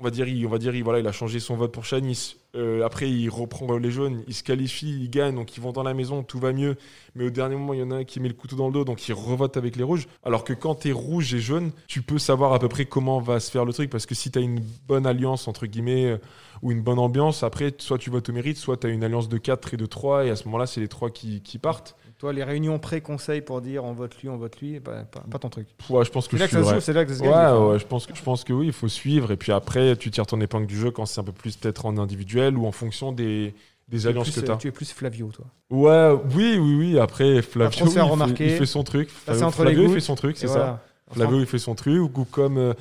Speaker 3: va dire, voilà, il a changé son vote pour Chanis. Euh, après, il reprend les jaunes, il se qualifie, il gagne, donc ils vont dans la maison, tout va mieux. Mais au dernier moment, il y en a un qui met le couteau dans le dos, donc il revote avec les rouges. Alors que quand tu es rouge et jaune, tu peux savoir à peu près comment va se faire le truc, parce que si tu as une bonne alliance, entre guillemets, euh, ou une bonne ambiance, après, soit tu votes au mérite, soit tu as une alliance de 4 et de 3, et à ce moment-là, c'est les 3 qui, qui partent.
Speaker 2: toi, les réunions pré-conseil pour dire on vote lui, on vote lui, pas, pas, pas ton truc.
Speaker 3: Ouais, je pense que
Speaker 2: C'est là que ça c'est là que ça se
Speaker 3: Ouais,
Speaker 2: gagne.
Speaker 3: ouais, je pense que je pense que oui, il faut suivre et puis après tu tires ton épingle du jeu quand c'est un peu plus peut-être en individuel ou en fonction des, des
Speaker 2: Tu es
Speaker 3: alliances
Speaker 2: plus,
Speaker 3: que tu as.
Speaker 2: tu es plus Flavio, toi.
Speaker 3: Ouais, oui, oui, oui. Après Flavio, il, fait, il fait son truc. Flavio,
Speaker 2: entre les
Speaker 3: Flavio, il fait son truc, c'est ça. Flavio, il fait son truc. Ou comme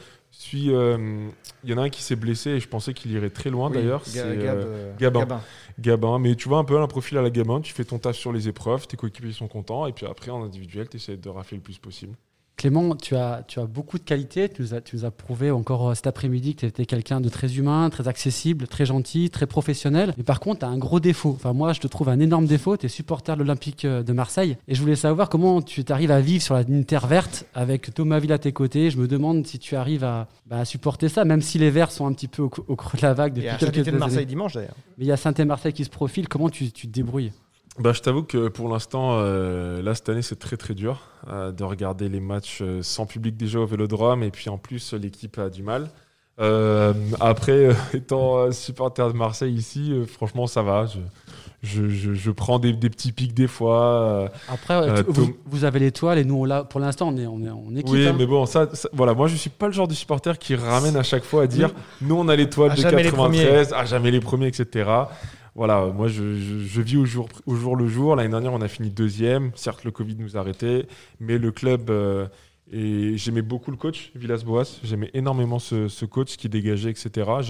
Speaker 3: euh, euh, il y en a un qui s'est blessé et je pensais qu'il irait très loin
Speaker 2: Oui,
Speaker 3: d'ailleurs.
Speaker 2: Ga-
Speaker 3: C'est
Speaker 2: Gab,
Speaker 3: euh,
Speaker 2: euh,
Speaker 3: Gabin. Gabin. Mais tu vois un peu un profil à la Gabin. Tu fais ton taf sur les épreuves, tes coéquipiers sont contents et puis après en individuel, tu essaies de rafler le plus possible.
Speaker 5: Clément, tu as, tu as beaucoup de qualités. Tu nous as, tu nous as prouvé encore euh, cet après-midi que tu étais quelqu'un de très humain, très accessible, très gentil, très professionnel. Mais par contre, tu as un gros défaut. Enfin, moi, je te trouve un énorme défaut. Tu es supporter de l'Olympique euh, de Marseille. Et je voulais savoir comment tu arrives à vivre sur la ligne terre verte avec Thomas Ville à tes côtés. Je me demande si tu arrives à, bah, supporter ça, même si les Verts sont un petit peu au, au creux de la vague
Speaker 2: Il y
Speaker 5: depuis
Speaker 2: a
Speaker 5: quelques années.
Speaker 2: Marseille dimanche d'ailleurs.
Speaker 5: Mais il y a Saint-Marseille qui se profile. Comment tu, tu te débrouilles?
Speaker 3: Bah, je t'avoue que pour l'instant, euh, là, cette année, c'est très très dur euh, de regarder les matchs euh, sans public déjà au vélodrome et puis en plus, l'équipe a du mal. Euh, après, euh, étant supporter de Marseille ici, euh, franchement, ça va. Je, je, je, je prends des, des petits pics des fois. euh,
Speaker 5: Après,
Speaker 3: Euh,
Speaker 5: vous, vous avez l'étoile et nous, on l'a. Pour l'instant, on est, on est en équipe.
Speaker 3: oui,
Speaker 5: hein.
Speaker 3: mais bon, ça, ça- voilà, moi, je suis pas le genre de supporter qui ramène à chaque fois à dire nous, on a l'étoile
Speaker 2: À
Speaker 3: de
Speaker 2: jamais les
Speaker 3: 93, à jamais les premiers, etc. Voilà, moi, je, je- je vis au jour, au jour le jour. L'année dernière, on a fini deuxième. Certes, le Covid nous a arrêtés, mais le club. euh, et j'aimais beaucoup le coach, Villas-Boas. J'aimais énormément ce, ce coach qui dégageait, etc.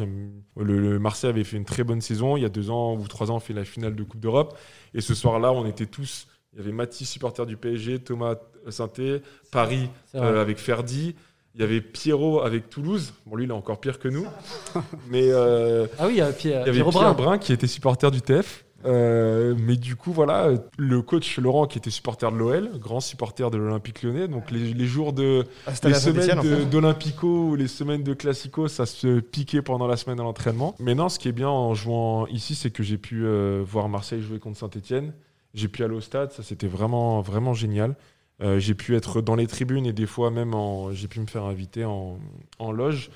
Speaker 3: Le, le Marseille avait fait une très bonne saison. Il y a deux ans ou trois ans, on fait la finale de Coupe d'Europe. Et ce soir-là, on était tous. Il y avait Mathis, supporter du PSG, Thomas Sainté, Paris euh, avec Ferdi. Il y avait Pierrot avec Toulouse. Bon, lui, il est encore pire que nous. Mais euh,
Speaker 5: Ah oui, il y a Pierre,
Speaker 3: il y avait
Speaker 5: Pierre Brun.
Speaker 3: Brun qui était supporter du TF. Euh, mais du coup, voilà, le coach Laurent qui était supporter de l'OL, grand supporter de l'Olympique lyonnais. Donc les, les jours de,
Speaker 2: Ah,
Speaker 3: les semaines
Speaker 2: en
Speaker 3: de-
Speaker 2: fait.
Speaker 3: d'Olympico ou les semaines de Classico, ça se piquait pendant la semaine à l'entraînement. Mais non, ce qui est bien en jouant ici, c'est que j'ai pu euh, voir Marseille jouer contre Saint-Etienne. J'ai pu aller au stade, ça c'était vraiment, vraiment génial. Euh, j'ai pu être dans les tribunes et des fois même j'ai pu me faire inviter en, en loge.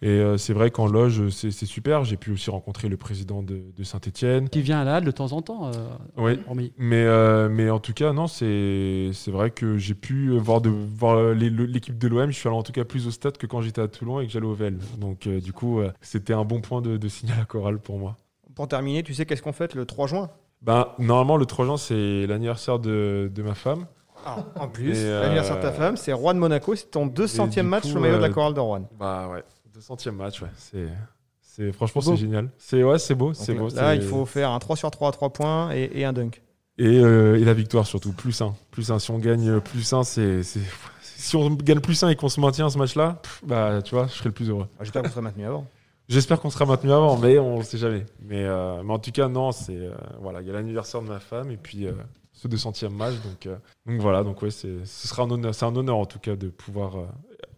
Speaker 3: Et euh, c'est vrai qu'en loge, c'est super. J'ai pu aussi rencontrer le président de, de Saint-Etienne.
Speaker 5: Qui vient à la Halle de temps en temps. euh,
Speaker 3: Oui.
Speaker 5: hormis-
Speaker 3: Mais, euh, mais en tout cas, non, c'est c'est vrai que j'ai pu voir, de, voir l'équipe de l'OM. Je suis allé en tout cas plus au stade que quand j'étais à Toulon et que j'allais au VEL. Donc, euh, du coup, euh, c'était un bon point de, de signer à chorale pour moi.
Speaker 2: Pour terminer, tu sais qu'est-ce qu'on fête le 3 juin?
Speaker 3: Ben, normalement, le 3 juin, c'est l'anniversaire de, de ma femme.
Speaker 2: En plus,
Speaker 3: euh,
Speaker 2: l'anniversaire de ta femme, c'est Rouen de Monaco, c'est ton 200e
Speaker 3: du
Speaker 2: match
Speaker 3: coup,
Speaker 2: le maillot de la
Speaker 3: euh,
Speaker 2: chorale de Rouen.
Speaker 3: Bah ouais, 200e match, ouais. C'est, c'est, franchement, c'est génial. C'est, ouais, c'est beau,
Speaker 2: Donc
Speaker 3: c'est
Speaker 2: là,
Speaker 3: beau.
Speaker 2: là, il faut faire un 3 sur 3 à 3 points et, et un dunk.
Speaker 3: Et, euh, et la victoire surtout, plus 1. Plus 1. Si on gagne plus 1, c'est, c'est- Si on gagne plus 1 et qu'on se maintient ce match-là, bah tu vois, je serai le plus heureux.
Speaker 2: Ah, J'espère qu'on sera maintenu avant.
Speaker 3: J'espère qu'on sera maintenu avant, mais on ne sait jamais. Mais, euh, mais en tout cas, non, c'est euh, voilà, il y a l'anniversaire de ma femme et puis euh, ce 200e match, donc euh, donc voilà, donc ouais, c'est ce sera un honneur, c'est un honneur en tout cas de pouvoir euh,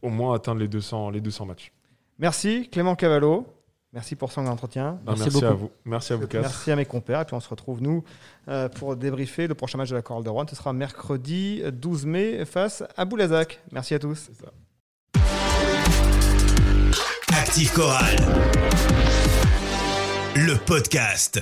Speaker 3: au moins atteindre les 200 les 200 matchs.
Speaker 2: Merci Clément Cavallo. Merci pour son entretien.
Speaker 3: Ben,
Speaker 5: Merci
Speaker 3: merci à
Speaker 5: beaucoup.
Speaker 3: vous, merci à vous quatre.
Speaker 2: Merci à mes compères. Et puis on se retrouve, nous, euh, pour débriefer le prochain match de la Chorale de Rouen. Ce sera mercredi 12 mai face à Boulazac. Merci à tous.
Speaker 1: Active Chorale. Le podcast.